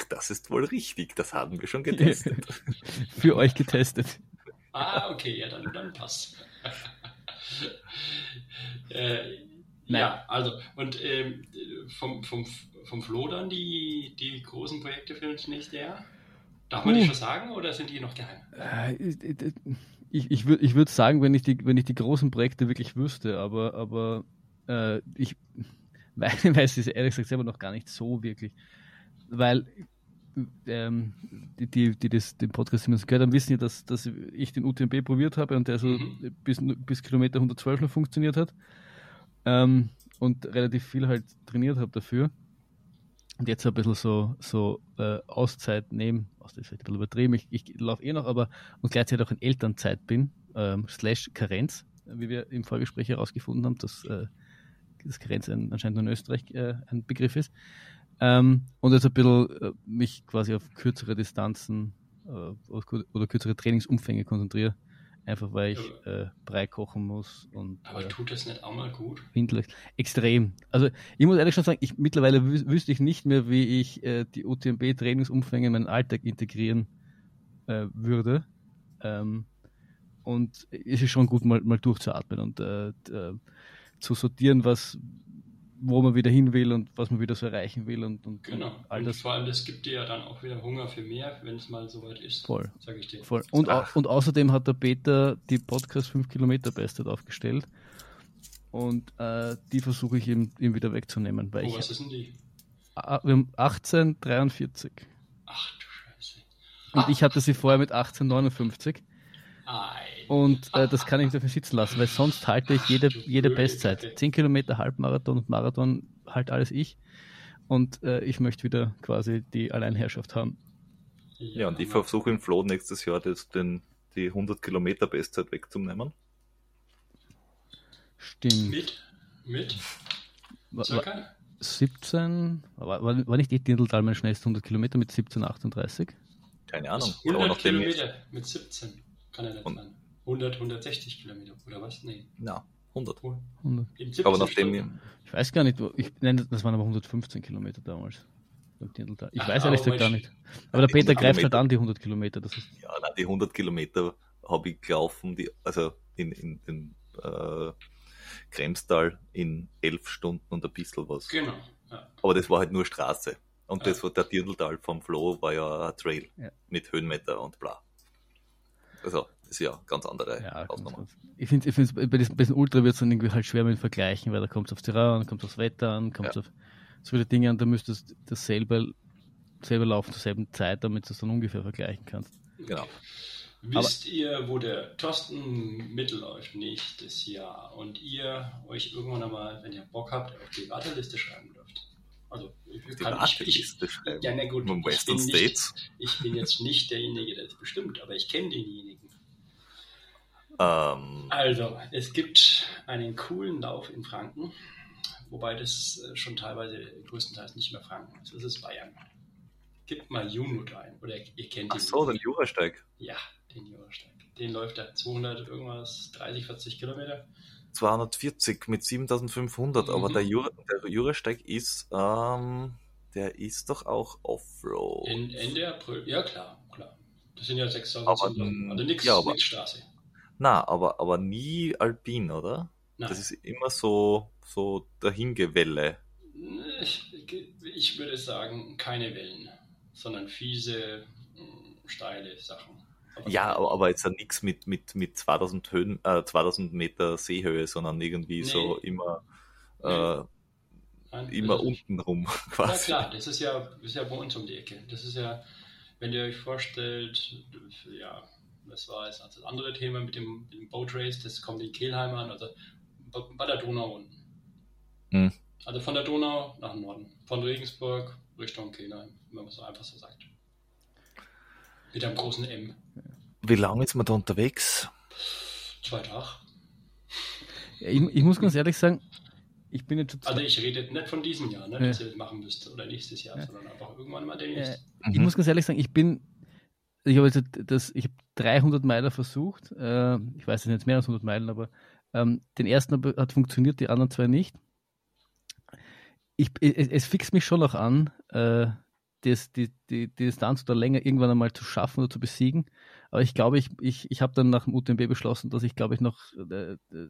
das ist wohl richtig. Das haben wir schon getestet. *laughs* Für euch getestet. Ah, okay, ja, dann, dann passt. *laughs* *laughs* äh, ja, also, und ähm, vom, vom, vom Flo dann die, die großen Projekte für das nächste Jahr? Darf man die Uh. schon sagen oder sind die noch geheim? Äh, Ich, ich würde ich würd sagen, wenn ich, die, wenn ich die großen Projekte wirklich wüsste, aber, aber äh, ich *laughs* weiß, weiß es ehrlich gesagt selber noch gar nicht so wirklich. Weil ähm, die, die, die das, den Podcast immer so gehört haben, wissen ja, dass, dass ich den UTMB probiert habe und der so Mhm. bis, bis Kilometer 112 noch funktioniert hat. Ähm, und relativ viel halt trainiert habe dafür. Und jetzt ein bisschen so, so äh, Auszeit nehmen, Auszeit ist vielleicht ein bisschen übertrieben, ich, ich laufe eh noch, aber und gleichzeitig auch in Elternzeit bin, ähm, slash Karenz, wie wir im Vorgespräch herausgefunden haben, dass äh, das Karenz ein, anscheinend nur in Österreich äh, ein Begriff ist. Ähm, und jetzt ein bisschen äh, mich quasi auf kürzere Distanzen äh, oder kürzere Trainingsumfänge konzentriere, einfach weil ich äh, Brei kochen muss und Aber äh, tut das nicht auch mal gut? Windel. Extrem. Also ich muss ehrlich schon sagen, ich, mittlerweile wü wüsste ich nicht mehr, wie ich äh, die UTMB-Trainingsumfänge in meinen Alltag integrieren würde. Ähm, und es ist schon gut, mal, mal durchzuatmen und zu sortieren, was, wo man wieder hin will und was man wieder so erreichen will und, und Genau. all und das vor allem, das gibt dir ja dann auch wieder Hunger für mehr, wenn es mal soweit ist. voll. Sag ich dir. Voll. Und, au und außerdem hat der Peter die Podcast 5 Kilometer Bestzeit aufgestellt. Und äh, die versuche ich ihm, ihm wieder wegzunehmen, weil Oh, ich was ist denn die? Ah, Wir haben 1843. Ach du Scheiße. Und ich hatte sie vorher mit 1859. Ei. Und äh, das kann ich nicht dafür sitzen lassen, weil sonst halte ich jede, jede Bestzeit. Kacke. 10 Kilometer Halbmarathon und Marathon halt alles ich. Und äh, ich möchte wieder quasi die Alleinherrschaft haben. Ja, und ich versuche im Flo nächstes Jahr das, den, die 100 Kilometer Bestzeit wegzunehmen. Stimmt. Mit? Mit? Wa- wa- Circa? 17, war, war, war nicht die Dindeltal mein schnellster 100 Kilometer mit 17,38? Keine Ahnung. Das Aber 100 nachdem ich, Kilometer mit 17 kann er nicht Und- sein. 100, 160 Kilometer, oder was? Nee. na, 100. 100. In 17 Aber nachdem ich, Stunden. Ich weiß gar nicht, wo- ich, nein, das waren aber 115 Kilometer damals. Ich Ach, weiß ehrlich gesagt gar ich- nicht. Aber der Peter 100 greift halt an die 100 Kilometer. Das ist, ja, nein, die 100 Kilometer habe ich gelaufen, die, also in, in den äh, Kremstal in 11 Stunden und ein bisschen was. Genau. Ja. Aber das war halt nur Straße. Und Ja. das war der Dirndltal vom Flo war ja ein Trail Ja. mit Höhenmeter und bla. Also, ist ja ganz andere ja, Hausnummer. Ich finde, ich find's, bei diesem, bei diesem Ultra wird es dann irgendwie halt schwer mit dem Vergleichen, weil da kommt es aufs Terrain an, kommt aufs Wetter an, kommt Ja. auf so viele Dinge an, da müsstest du das selber, selber laufen zur selben Zeit, damit du es dann ungefähr vergleichen kannst. Genau. Wisst ihr, wo der Thorsten mitläuft nächstes Jahr und ihr euch irgendwann einmal, wenn ihr Bock habt, auf die Warteliste schreiben dürft? Also, ich, kann, ich, ich, ja, na gut, ich bin, nicht, ich bin jetzt nicht derjenige, der das bestimmt, aber ich kenne denjenigen. Ähm, Also, es gibt einen coolen Lauf in Franken, wobei das äh, schon teilweise größtenteils nicht mehr Franken ist. Das ist Bayern. Gebt mal Junut ein, oder ihr kennt ach ihn. so, den Jurasteig. Ja, den Jurasteig. Den läuft er 200 irgendwas, 30, 40 Kilometer. 240 mit 7500, aber Mhm. der, Jura, der Jurasteig ist, ähm, der ist doch auch Offroad. In, Ende April, ja klar, klar. Das sind ja 6000, Aber, 7000. Also nichts ja, aber- Straße. Na, aber, aber nie alpin, oder? Nein. Das ist immer so, so dahingewelle. Ich, ich würde sagen, keine Wellen, sondern fiese, mh, steile Sachen. Aber Ja, aber, aber jetzt ja nichts mit, mit, mit 2000, Höhen, äh, 2000 Meter Seehöhe, sondern irgendwie Nee. so immer, äh, Nein, immer unten rum *laughs* Ja klar, das ist ja, das ist ja bei uns um die Ecke. Das ist ja, wenn ihr euch vorstellt, ja, das war jetzt das andere Thema mit dem, mit dem Boat Race, das kommt in Kelheim an, also bei- der Donau unten. Hm. Also von der Donau nach Norden, von Regensburg Richtung Kelheim, wenn man es so einfach so sagt. Mit einem großen M. Wie lange ist man da unterwegs? Zwei Tage. Ja, Ich, ich muss ganz ehrlich sagen, ich bin jetzt Also ich rede nicht von diesem Jahr, ne, Ja. dass ihr das machen müsst oder nächstes Jahr, Ja. sondern einfach irgendwann mal äh, demnächst. ich Mhm. muss ganz ehrlich sagen, ich bin, ich habe das, ich habe 300 Meilen versucht. Äh, ich weiß es sind mehr als 100 Meilen, aber ähm, den ersten hat funktioniert, die anderen zwei nicht. Ich, es, es fixt mich schon auch an, äh, das, die, die, die Distanz oder länger irgendwann einmal zu schaffen oder zu besiegen. Aber ich glaube, ich, ich, ich habe dann nach dem UTMB beschlossen, dass ich, glaube ich, noch äh, äh,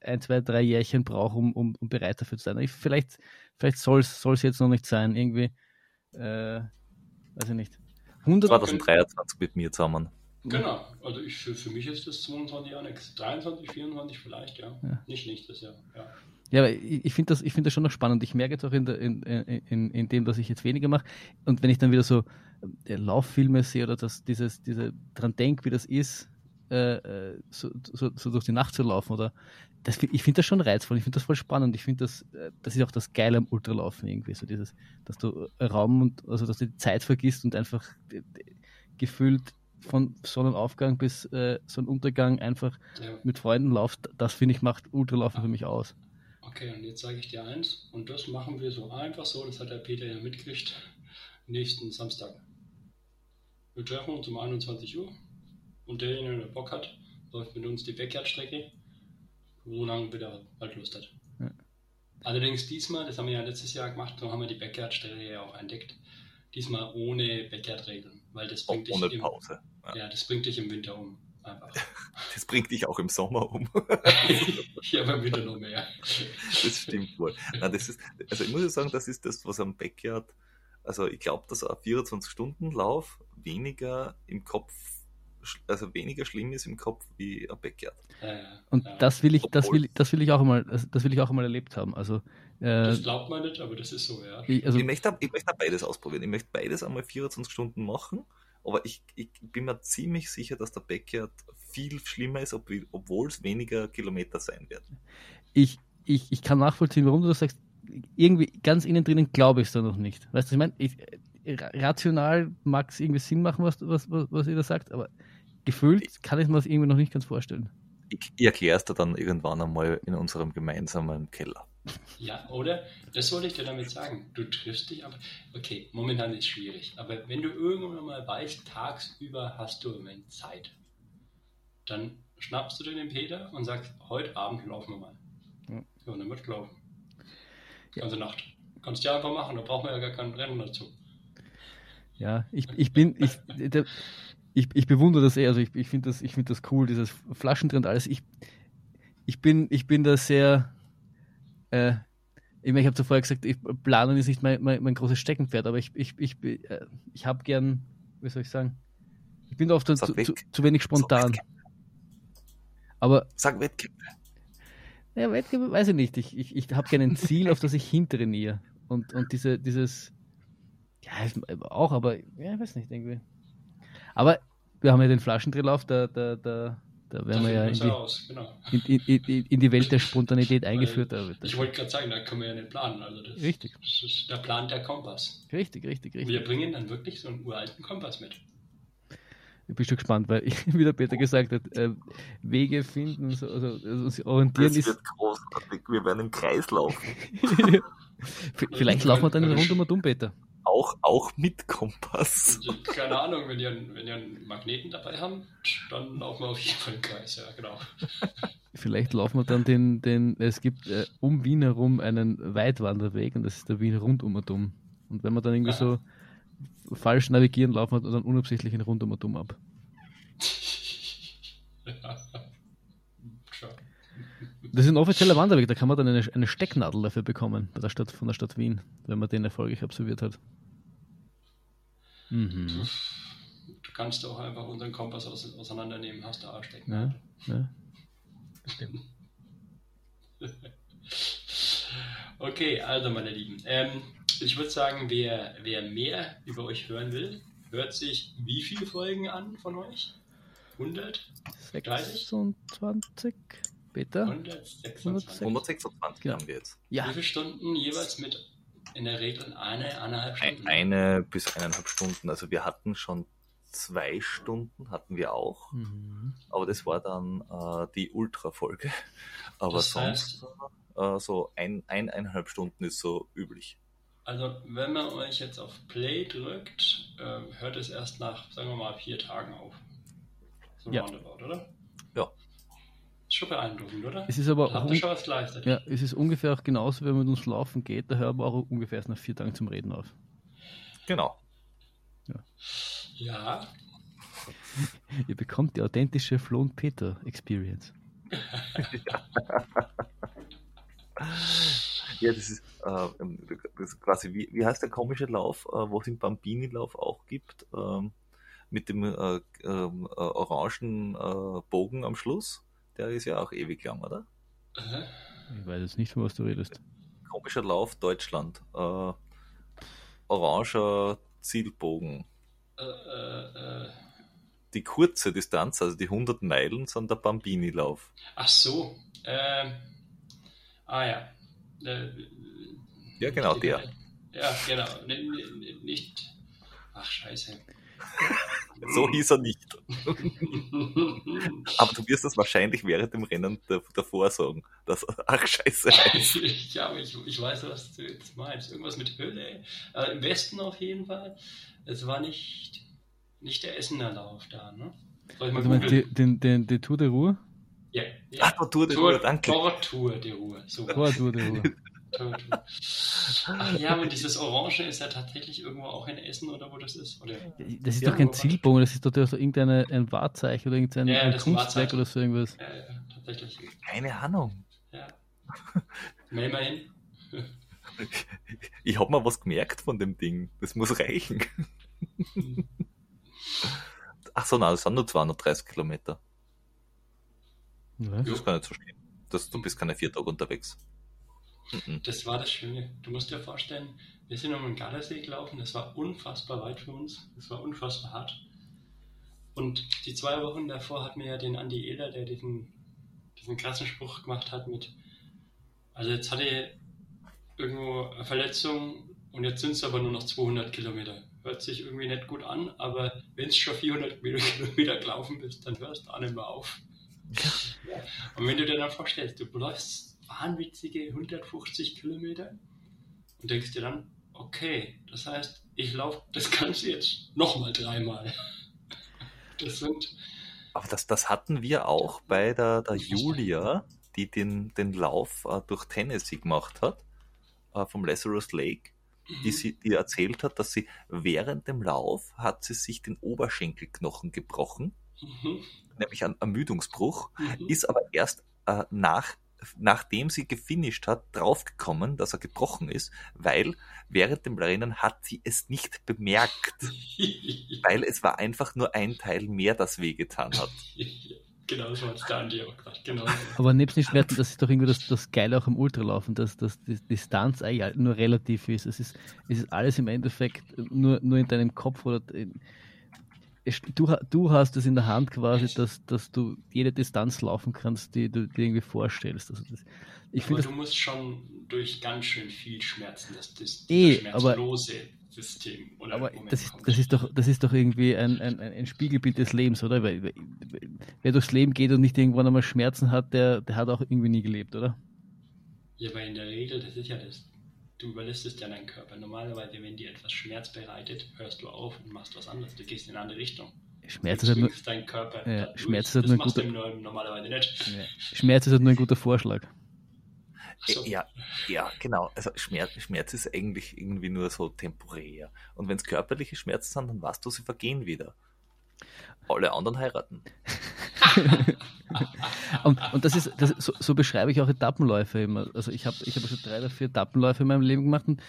ein, zwei, drei Jährchen brauche, um, um, um bereit dafür zu sein. Ich, vielleicht vielleicht soll es jetzt noch nicht sein. Irgendwie, äh, weiß ich nicht. 100, 2023 mit mir zusammen. Genau, also ich, für, für mich ist das 22 Jahre nichts. 23, 24 vielleicht, ja. Ja. Nicht nächstes Jahr, ja. Ja, aber ich, finde das, ich find das schon noch spannend. Ich merke jetzt auch in, der, in, in, in dem, dass ich jetzt weniger mache. Und wenn ich dann wieder so äh, Lauffilme sehe oder das, dieses, diese dran denke, wie das ist, äh, äh, so, so, so durch die Nacht zu laufen oder das, ich finde das schon reizvoll, ich finde das voll spannend. Ich finde das, äh, das ist auch das Geile am Ultralaufen irgendwie, so dieses, dass du Raum und also dass du die Zeit vergisst und einfach gefühlt von Sonnenaufgang bis äh, Sonnenuntergang einfach ja. mit Freunden lauft, das finde ich macht Ultralaufen für mich aus. Okay, und jetzt sage ich dir eins, und das machen wir so einfach so, das hat der Peter ja mitgekriegt, nächsten Samstag. Wir treffen uns um 21 Uhr und derjenige, der Bock hat, läuft mit uns die Backyard-Strecke, so lange wie er halt Lust hat. Ja. Allerdings diesmal, das haben wir ja letztes Jahr gemacht, so haben wir die Backyard-Strecke ja auch entdeckt, diesmal ohne Backyard-Regeln, weil das bringt, dich Ohne im, Pause. Ja. ja, das bringt dich im Winter um. Einfach. *laughs* Das bringt dich auch im Sommer um. *laughs* ja, aber im Winter noch mehr. Das stimmt wohl. Nein, das ist, also ich muss ja sagen, das ist das, was am Backyard, also ich glaube, dass ein 24-Stunden-Lauf weniger im Kopf, also weniger schlimm ist im Kopf wie ein Backyard. Und das will ich, das will, das will ich auch mal, das, will ich auch mal erlebt haben. Also, Das glaubt man nicht, aber das ist so, ja. ich, also ich, möchte, ich möchte beides ausprobieren. Ich möchte beides einmal 24 Stunden machen, aber ich, ich bin mir ziemlich sicher, dass der Backyard viel schlimmer ist, ob, obwohl es weniger Kilometer sein werden. ich, ich, ich kann nachvollziehen, warum du das sagst. irgendwie ganz innen drinnen glaube ich es da noch nicht. Weißt du, ich meine, ich, rational mag es irgendwie Sinn machen, was, was, was, was ihr da sagt, aber gefühlt kann ich mir das irgendwie noch nicht ganz vorstellen. Ich, ich erkläre es dir dann irgendwann einmal in unserem gemeinsamen Keller. Ja, oder? Das wollte ich dir damit sagen. Du triffst dich, aber okay, momentan ist es schwierig. Aber wenn du irgendwann mal weißt, tagsüber hast du im Moment Zeit, dann schnappst du dir den Peter und sagst, heute Abend laufen wir mal. Ja, ja und dann wird laufen. Ja. Ganze Nacht. Kannst du ja einfach machen, da braucht man ja gar kein Rennen dazu. Ja, ich, ich bin, ich, ich, ich bewundere das eher, also ich, ich finde das, find das cool, dieses Flaschentrend alles. Ich, ich, bin, ich bin da sehr, äh, ich, mein, ich habe zuvor gesagt, ich, Planung ist nicht mein, mein, mein großes Steckenpferd, aber ich, ich, ich, äh, ich habe gern, wie soll ich sagen, ich bin oft zu, zu, zu, wenig spontan. Aber. Sag Wettkämpfe. Ja, Wettkämpfe weiß ich nicht. Ich, ich, ich habe gerne ein Ziel, auf das ich hintrainiere. Und, und diese, dieses, ja, auch, aber, ja, ich weiß nicht, irgendwie. Aber wir haben ja den Flaschendrillauf, da, da, da, da werden wir ja in die, aus, genau. in, in, in, die Welt der Spontanität eingeführt. Weil, ich wollte gerade sagen, da können wir ja nicht planen. Also das, richtig. Das ist der Plan der Kompass. Richtig, richtig, richtig. Wir bringen dann wirklich so einen uralten Kompass mit. Ich bin schon gespannt, weil, ich, *laughs* wie der Peter gesagt hat, äh, Wege finden, so, also, also sich orientieren das ist. wird großartig, wir werden im Kreis laufen. *laughs* Vielleicht laufen wir dann rund um und um, Peter. Auch, auch mit Kompass. Also, keine Ahnung, wenn ihr, einen, wenn ihr einen Magneten dabei habt, dann laufen wir auf jeden Fall im Kreis, ja, genau. Vielleicht laufen wir dann den, den es gibt äh, um Wien herum einen Weitwanderweg und das ist der Wien rundum und um. Und wenn wir dann irgendwie Aha. so falsch navigieren, laufen wir dann unabsichtlich in rundum und um ab. Das ist ein offizieller Wanderweg, da kann man dann eine, eine Stecknadel dafür bekommen, bei der Stadt, von der Stadt Wien, wenn man den erfolgreich absolviert hat. Mhm. Du kannst auch einfach unseren Kompass auseinandernehmen, hast du auch Stecknadel. Ja, ja. Stimmt. *laughs* okay, also meine Lieben, ähm, ich würde sagen, wer, wer mehr über euch hören will, hört sich wie viele Folgen an von euch? 100? 26? Bitte? 126. 126 genau. haben wir jetzt. Ja. Wie viele Stunden jeweils mit in der Regel eine, eineinhalb Stunden? Eine bis eineinhalb Stunden. Also wir hatten schon zwei Stunden, hatten wir auch. Mhm. Aber das war dann äh, die Ultra-Folge. *laughs* Aber das sonst äh, so ein, eineinhalb Stunden ist so üblich. Also wenn man euch jetzt auf Play drückt, äh, hört es erst nach, sagen wir mal, vier Tagen auf. So ja. roundabout, oder? Ist schon beeindruckend, oder? Es ist aber Habt ihr schon was geleistet? Ja, es ist ungefähr auch genauso, wenn man mit uns laufen geht, da hören wir auch ungefähr erst nach vier Tagen zum Reden auf. Genau. Ja. ja. Ihr bekommt die authentische Flo und Peter Experience. *laughs* Ja, das ist, äh, das ist quasi, wie, wie heißt der komische Lauf, äh, wo es im Bambini-Lauf auch gibt, ähm, mit dem äh, ähm, äh orangen äh, Bogen am Schluss? Der ist ja auch ewig lang, oder? Ich weiß jetzt nicht, von was du redest. Komischer Lauf Deutschland. Äh, oranger Zielbogen. Die kurze Distanz, also die 100 Meilen, sind der Bambini-Lauf. Ach so. Ähm, ah ja. Äh, ja, genau, der. Ja, genau. Nicht. Ach, scheiße. So hieß er nicht. Aber du wirst das wahrscheinlich während dem Rennen davor sagen, dass ach scheiße heißt. *laughs* ja, aber ich, ich weiß, was du jetzt meinst. Irgendwas mit Hölle. Äh, Im Westen auf jeden Fall. Es war nicht, nicht der Essener Lauf da, ne? Soll ich mal also den, den, den, den Tour de Ruhe? Ja. ja. Ach, Tour de Ruhe, danke. Tortour de Ruhe. So. Tortour de *laughs* Ruhe. *laughs* Ach ja, und dieses Orange ist ja tatsächlich irgendwo auch in Essen oder wo das ist. Oder das ist doch kein Zielbogen, das ist doch so irgendein ein Wahrzeichen oder irgendein ja, Kunstwerk oder so irgendwas. Ja, ja, tatsächlich. Keine Ahnung. Ja. Mal hin. Ich habe mal was gemerkt von dem Ding. Das muss reichen. Ach so, nein, das sind nur 230 Kilometer. Ja. Das kann nicht so stehen. Das, du bist keine vier Tage unterwegs. Mhm. Das war das Schöne. Du musst dir vorstellen, wir sind um den Gardasee gelaufen, das war unfassbar weit für uns, das war unfassbar hart. Und die zwei Wochen davor hat mir ja den Andi Ehler, der diesen, diesen krassen Spruch gemacht hat mit, also jetzt hatte irgendwo eine Verletzung und jetzt sind es aber nur noch 200 Kilometer. Hört sich irgendwie nicht gut an, aber wenn es schon 400 Kilometer gelaufen bist, dann hörst du auch nicht mehr auf. Ja. Und wenn du dir dann vorstellst, du läufst wahnwitzige 150 Kilometer und denkst dir dann, okay, das heißt, ich laufe das Ganze jetzt nochmal dreimal. *laughs* Das sind. Aber das, das hatten wir auch bei der, der Julia, die den, den Lauf äh, durch Tennessee gemacht hat, äh, vom Lazarus Lake, mhm. die, sie, die erzählt hat, dass sie während dem Lauf hat sie sich den Oberschenkelknochen gebrochen, mhm. nämlich ein Ermüdungsbruch, mhm. ist aber erst äh, nach nachdem sie gefinisht hat, draufgekommen, dass er gebrochen ist, weil während dem Rennen hat sie es nicht bemerkt. *laughs* weil es war einfach nur ein Teil mehr, das wehgetan hat. *laughs* Genau, so hat es der Andi auch gesagt. Genau. Aber nebst den Schmerzen, das ist doch irgendwie das, das Geile auch im Ultralaufen, dass, dass die Distanz eigentlich nur relativ ist. Es ist, es ist alles im Endeffekt nur, nur in deinem Kopf oder in, du, du hast es in der Hand quasi, dass, dass du jede Distanz laufen kannst, die du dir irgendwie vorstellst. Also das, ich aber du musst schon durch ganz schön viel Schmerzen, dass das eh, schmerzlose aber, System oder aber das ist, das ist doch das ist doch irgendwie ein, ein, ein Spiegelbild des Lebens, oder? Weil, wer durchs Leben geht und nicht irgendwann einmal Schmerzen hat, der, der hat auch irgendwie nie gelebt, oder? Ja, aber in der Regel, das ist ja das du überlistest ja deinen Körper. Normalerweise, wenn dir etwas Schmerz bereitet, hörst du auf und machst was anderes. Du gehst in eine andere Richtung. Schmerz ist halt nur, deinen Körper ja, Schmerz ist halt nur ein guter, normalerweise nicht. Ja. Schmerz ist halt nur ein guter Vorschlag. So. Ja, ja, genau. Also Schmerz, Schmerz ist eigentlich irgendwie nur so temporär. Und wenn es körperliche Schmerzen sind, dann weißt du, sie vergehen wieder. Alle anderen heiraten. *laughs* und, und das ist, das, so, so, beschreibe ich auch Etappenläufe immer. Also ich habe ich hab schon drei oder vier Etappenläufe in meinem Leben gemacht und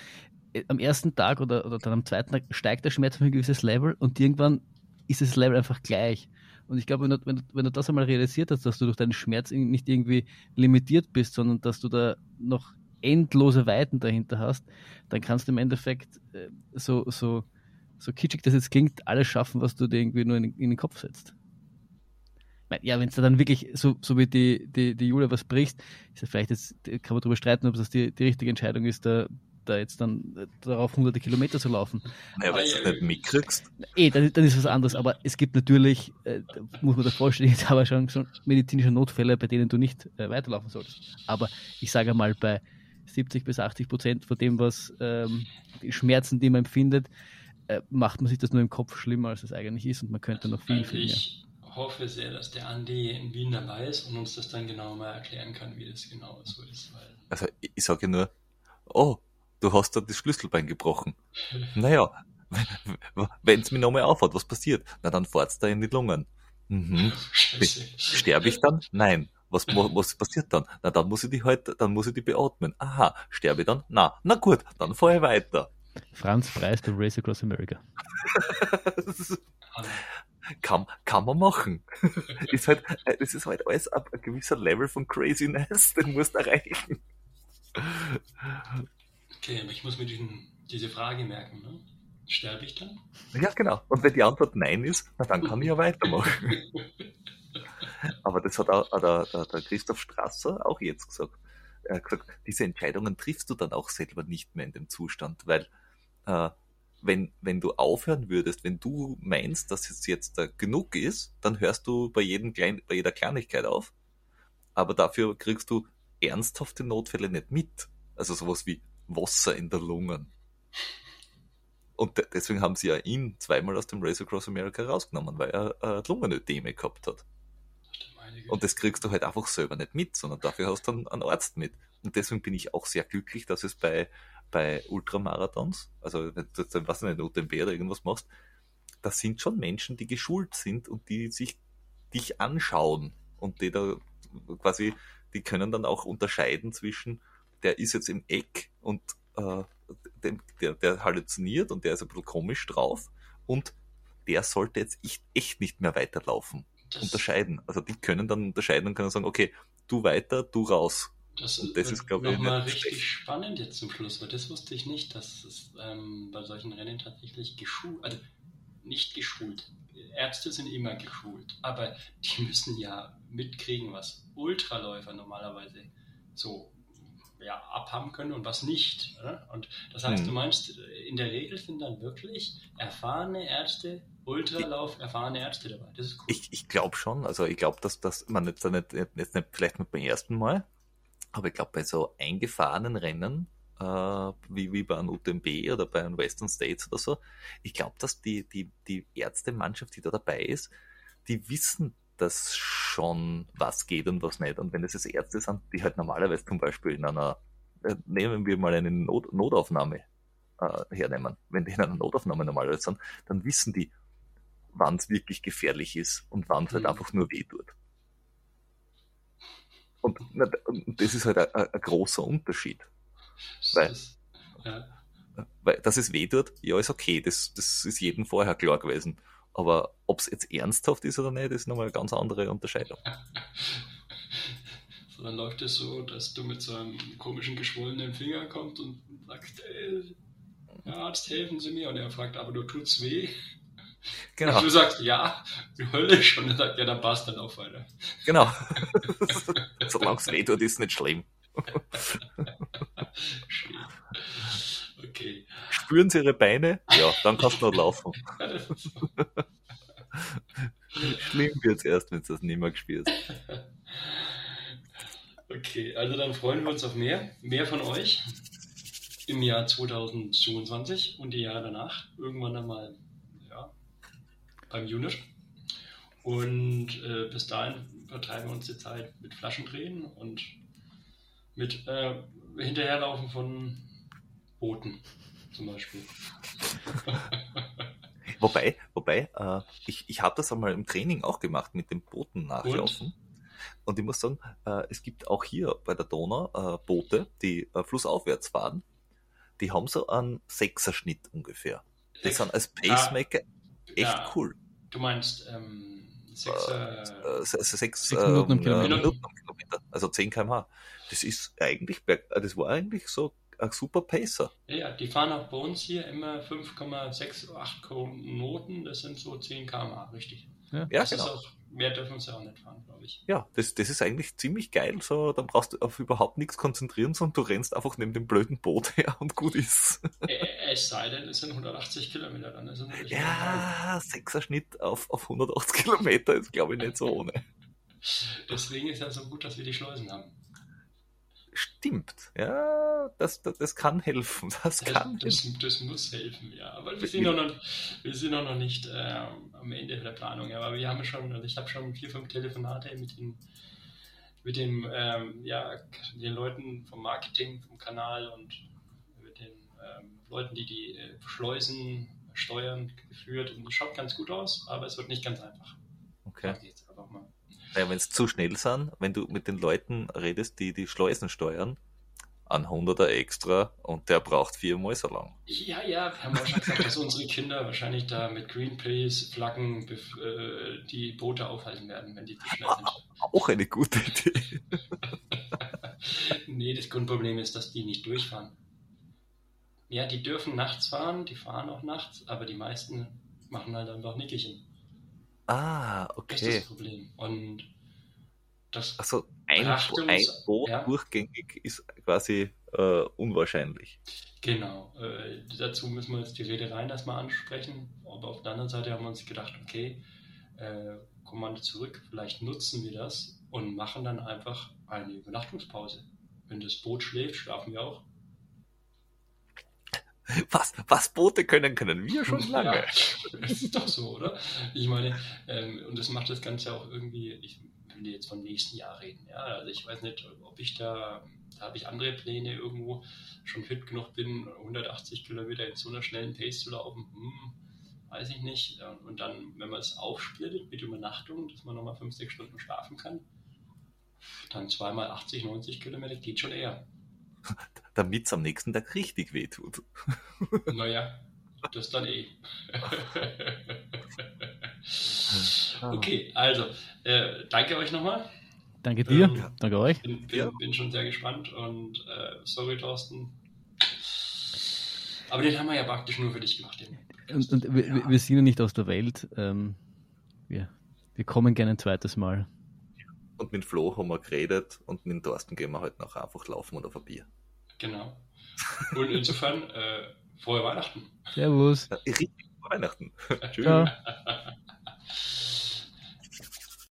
äh, am ersten Tag oder, oder dann am zweiten Tag steigt der Schmerz auf ein gewisses Level und irgendwann ist das Level einfach gleich. Und ich glaube, wenn du, wenn, du, wenn du das einmal realisiert hast, dass du durch deinen Schmerz nicht irgendwie limitiert bist, sondern dass du da noch endlose Weiten dahinter hast, dann kannst du im Endeffekt äh, so, so, so kitschig das jetzt klingt, alles schaffen, was du dir irgendwie nur in, in den Kopf setzt ja, wenn es dann wirklich so, so wie die, die, die Julia was bricht, ist ja vielleicht jetzt, kann man darüber streiten, ob das die, die richtige Entscheidung ist, da, da jetzt dann äh, darauf hunderte Kilometer zu laufen. Ja, weil du nicht mitkriegst. Eh, dann, dann ist was anderes, aber es gibt natürlich, äh, muss man da vorstellen, jetzt *laughs* aber schon, schon medizinische Notfälle, bei denen du nicht äh, weiterlaufen solltest. Aber ich sage mal, bei 70 bis 80 Prozent von dem, was ähm, die Schmerzen, die man empfindet, äh, macht man sich das nur im Kopf schlimmer, als es eigentlich ist und man könnte noch viel, viel mehr hoffe sehr, dass der Andi in Wien dabei ist und uns das dann genau mal erklären kann, wie das genau so ist. also ich sage nur, oh, du hast da das Schlüsselbein gebrochen. *laughs* naja, *laughs* wenn es mir nochmal aufhört, was passiert? Na dann fahrt's da in die Lungen. Mhm. Sterbe ich dann? Nein. Was, was passiert dann? Na, dann muss ich die halt, dann muss ich die beatmen. Aha, sterbe ich dann? Na, na gut, dann fahre ich weiter. Franz Preis bei Race Across America. *laughs* kann, kann man machen. *laughs* ist halt, das ist halt alles ein, ein gewisser Level von Craziness, den musst du erreichen. Okay, aber ich muss mir diesen, diese Frage merken, ne? Sterbe ich dann? Ja, genau. Und wenn die Antwort Nein ist, na, dann kann ich ja weitermachen. *laughs* aber das hat auch der, der, der Christoph Strasser auch jetzt gesagt. Er hat gesagt, diese Entscheidungen triffst du dann auch selber nicht mehr in dem Zustand, weil äh, wenn, wenn du aufhören würdest, wenn du meinst, dass es jetzt äh, genug ist, dann hörst du bei, jedem Klein, bei jeder Kleinigkeit auf. Aber dafür kriegst du ernsthafte Notfälle nicht mit. Also sowas wie Wasser in der Lungen. Und deswegen haben sie ja ihn zweimal aus dem Race Across America rausgenommen, weil er äh, Lungenödeme gehabt hat. Und das kriegst du halt einfach selber nicht mit, sondern dafür hast du einen, einen Arzt mit. Und deswegen bin ich auch sehr glücklich, dass es bei bei Ultramarathons, also wenn du jetzt, was nicht, UTMB oder irgendwas machst, das sind schon Menschen, die geschult sind und die sich dich anschauen und die da quasi, die können dann auch unterscheiden zwischen, der ist jetzt im Eck und äh, dem, der, der halluziniert und der ist ein bisschen komisch drauf und der sollte jetzt echt, echt nicht mehr weiterlaufen. Das unterscheiden. Also die können dann unterscheiden und können sagen, okay, du weiter, du raus. Das, das ist, glaube ich, nochmal richtig schlecht. spannend jetzt zum Schluss, weil das wusste ich nicht, dass es ähm, bei solchen Rennen tatsächlich geschult, also nicht geschult. Ärzte sind immer geschult, aber die *laughs* müssen ja mitkriegen, was Ultraläufer normalerweise so ja, abhaben können und was nicht. Oder? Und das heißt, Mhm. du meinst, in der Regel sind dann wirklich erfahrene Ärzte, Ultralauf, erfahrene Ärzte dabei. Das ist cool. Ich, ich glaube schon, also ich glaube, dass das, man jetzt nicht, jetzt nicht vielleicht nicht beim ersten Mal, aber ich glaube bei so eingefahrenen Rennen, äh, wie, wie bei einem UTMB oder bei einem Western States oder so, ich glaube, dass die, die, die Ärztemannschaft, die da dabei ist, die wissen das schon, was geht und was nicht. Und wenn es jetzt Ärzte sind, die halt normalerweise zum Beispiel in einer, äh, nehmen wir mal eine Not, Notaufnahme äh, hernehmen, wenn die in einer Notaufnahme normalerweise sind, dann wissen die, wann es wirklich gefährlich ist und wann es halt Mhm. einfach nur weh tut. Und, und das ist halt ein, großer Unterschied. Weil- ja. Weil, dass es weh tut, ja, ist okay, das, das ist jedem vorher klar gewesen. Aber ob es jetzt ernsthaft ist oder nicht, ist nochmal eine ganz andere Unterscheidung. So, *laughs* dann läuft es so, dass du mit so einem komischen geschwollenen Finger kommst und sagst, ey, Herr Arzt, helfen Sie mir. Und er fragt, aber du tut's weh? Genau, Und du sagst, ja, die Hölle schon. Und er sagt, ja, dann passt dann auch weiter. genau. *laughs* Solange es weh tut, ist nicht schlimm. Schön. *laughs* Okay. Spüren Sie Ihre Beine? Ja, dann kannst du noch laufen. *laughs* Schlimm wird's erst, wenn du das nicht mehr spürst. *laughs* Okay, also dann freuen wir uns auf mehr. Mehr von euch im Jahr 2022 und die Jahre danach. Irgendwann dann mal ja, beim Unit. Und äh, bis dahin vertreiben wir uns die Zeit mit Flaschendrehen und mit äh, Hinterherlaufen von Booten zum Beispiel. *laughs* Wobei, wobei, äh, ich, ich habe das einmal im Training auch gemacht mit dem Booten nachlaufen. Und? ich muss sagen, äh, es gibt auch hier bei der Donau äh, Boote, die äh, flussaufwärts fahren. Die haben so einen Sechserschnitt ungefähr. Die sind als Pacemaker echt Ja. cool. Du meinst ähm, Sechser. Äh, se- se- sechs, Sechs Minuten am ähm, Kilometer. Minuten am Kilometer. Also 10 km/h. Das ist eigentlich, äh, das war eigentlich so ein super Pacer. Ja, ja, die fahren auch bei uns hier immer 5,68 Knoten, das sind so 10 km/h, richtig. Ja, das genau. ist auch, mehr dürfen sie auch nicht fahren, glaube ich. Ja, das, das ist eigentlich ziemlich geil. So, dann brauchst du auf überhaupt nichts konzentrieren, sondern du rennst einfach neben dem blöden Boot *laughs* her und gut ist. Äh, es sei denn, es sind 180 Kilometer, dann natürlich Ja, Sechserschnitt auf, auf 180 Kilometer ist, glaube ich, nicht so ohne. *laughs* Deswegen ist ja so gut, dass wir die Schleusen haben. Stimmt. Ja, das, das, das kann helfen. Das *laughs* kann Das, helfen. das, das muss helfen, ja. Aber wir sind auch noch, wir sind auch noch nicht äh, am Ende der Planung. Aber wir haben schon, also ich habe schon vier, fünf Telefonate mit den, mit dem, ähm, ja, den Leuten vom Marketing, vom Kanal und mit den ähm, Leuten, die die äh, Schleusen steuern, geführt. Und es schaut ganz gut aus, aber es wird nicht ganz einfach. Okay. Jetzt einfach mal. Ja, wenn es zu schnell sind, wenn du mit den Leuten redest, die die Schleusen steuern, ein Hunderter extra und der braucht viermal so lang. Ja, ja, wir haben auch schon gesagt, dass unsere Kinder wahrscheinlich da mit Greenpeace, Flaggen bef- äh, die Boote aufhalten werden, wenn die zu schnell sind. *laughs* Auch eine gute Idee. *laughs* nee, das Grundproblem ist, dass die nicht durchfahren. Ja, die dürfen nachts fahren, die fahren auch nachts, aber die meisten machen halt einfach Nickerchen. Ah, Das ist okay. das Problem. Und das, Also ein, ein Boot ja. durchgängig ist quasi äh, unwahrscheinlich. genau, äh, dazu müssen wir jetzt die Reedereien erstmal ansprechen. Aber auf der anderen Seite haben wir uns gedacht, okay, äh, Kommando zurück, vielleicht nutzen wir das und machen dann einfach eine Übernachtungspause. Wenn das Boot schläft, schlafen wir auch. Was, was Boote können, können wir schon lange. Ja, das ist doch so, oder? Ich meine, ähm, und das macht das Ganze auch irgendwie, ich will jetzt vom nächsten Jahr reden, ja, also ich weiß nicht, ob ich da, da habe ich andere Pläne irgendwo schon fit genug bin, 180 Kilometer in so einer schnellen Pace zu laufen, hm, weiß ich nicht. Und dann, wenn man es aufsplittet mit Übernachtung, dass man nochmal 5, 6 Stunden schlafen kann, dann zweimal 80, 90 Kilometer geht schon eher. *laughs* Damit es am nächsten Tag richtig wehtut. *laughs* Naja, das dann eh. *laughs* okay, also, äh, danke euch nochmal. Danke dir, Ähm, danke euch. Bin, bin, Ja. bin schon sehr gespannt und äh, sorry, Thorsten. Aber den haben wir ja praktisch nur für dich gemacht. Den. Und, und wir, wir- wir sind ja nicht aus der Welt. Ähm, wir, wir kommen gerne ein zweites Mal. und mit Flo haben wir geredet und mit Thorsten gehen wir halt noch einfach laufen und auf ein Bier. Genau. Und insofern, *laughs* äh, frohe Weihnachten. Servus. Ja, richtig Weihnachten. Ciao. *laughs*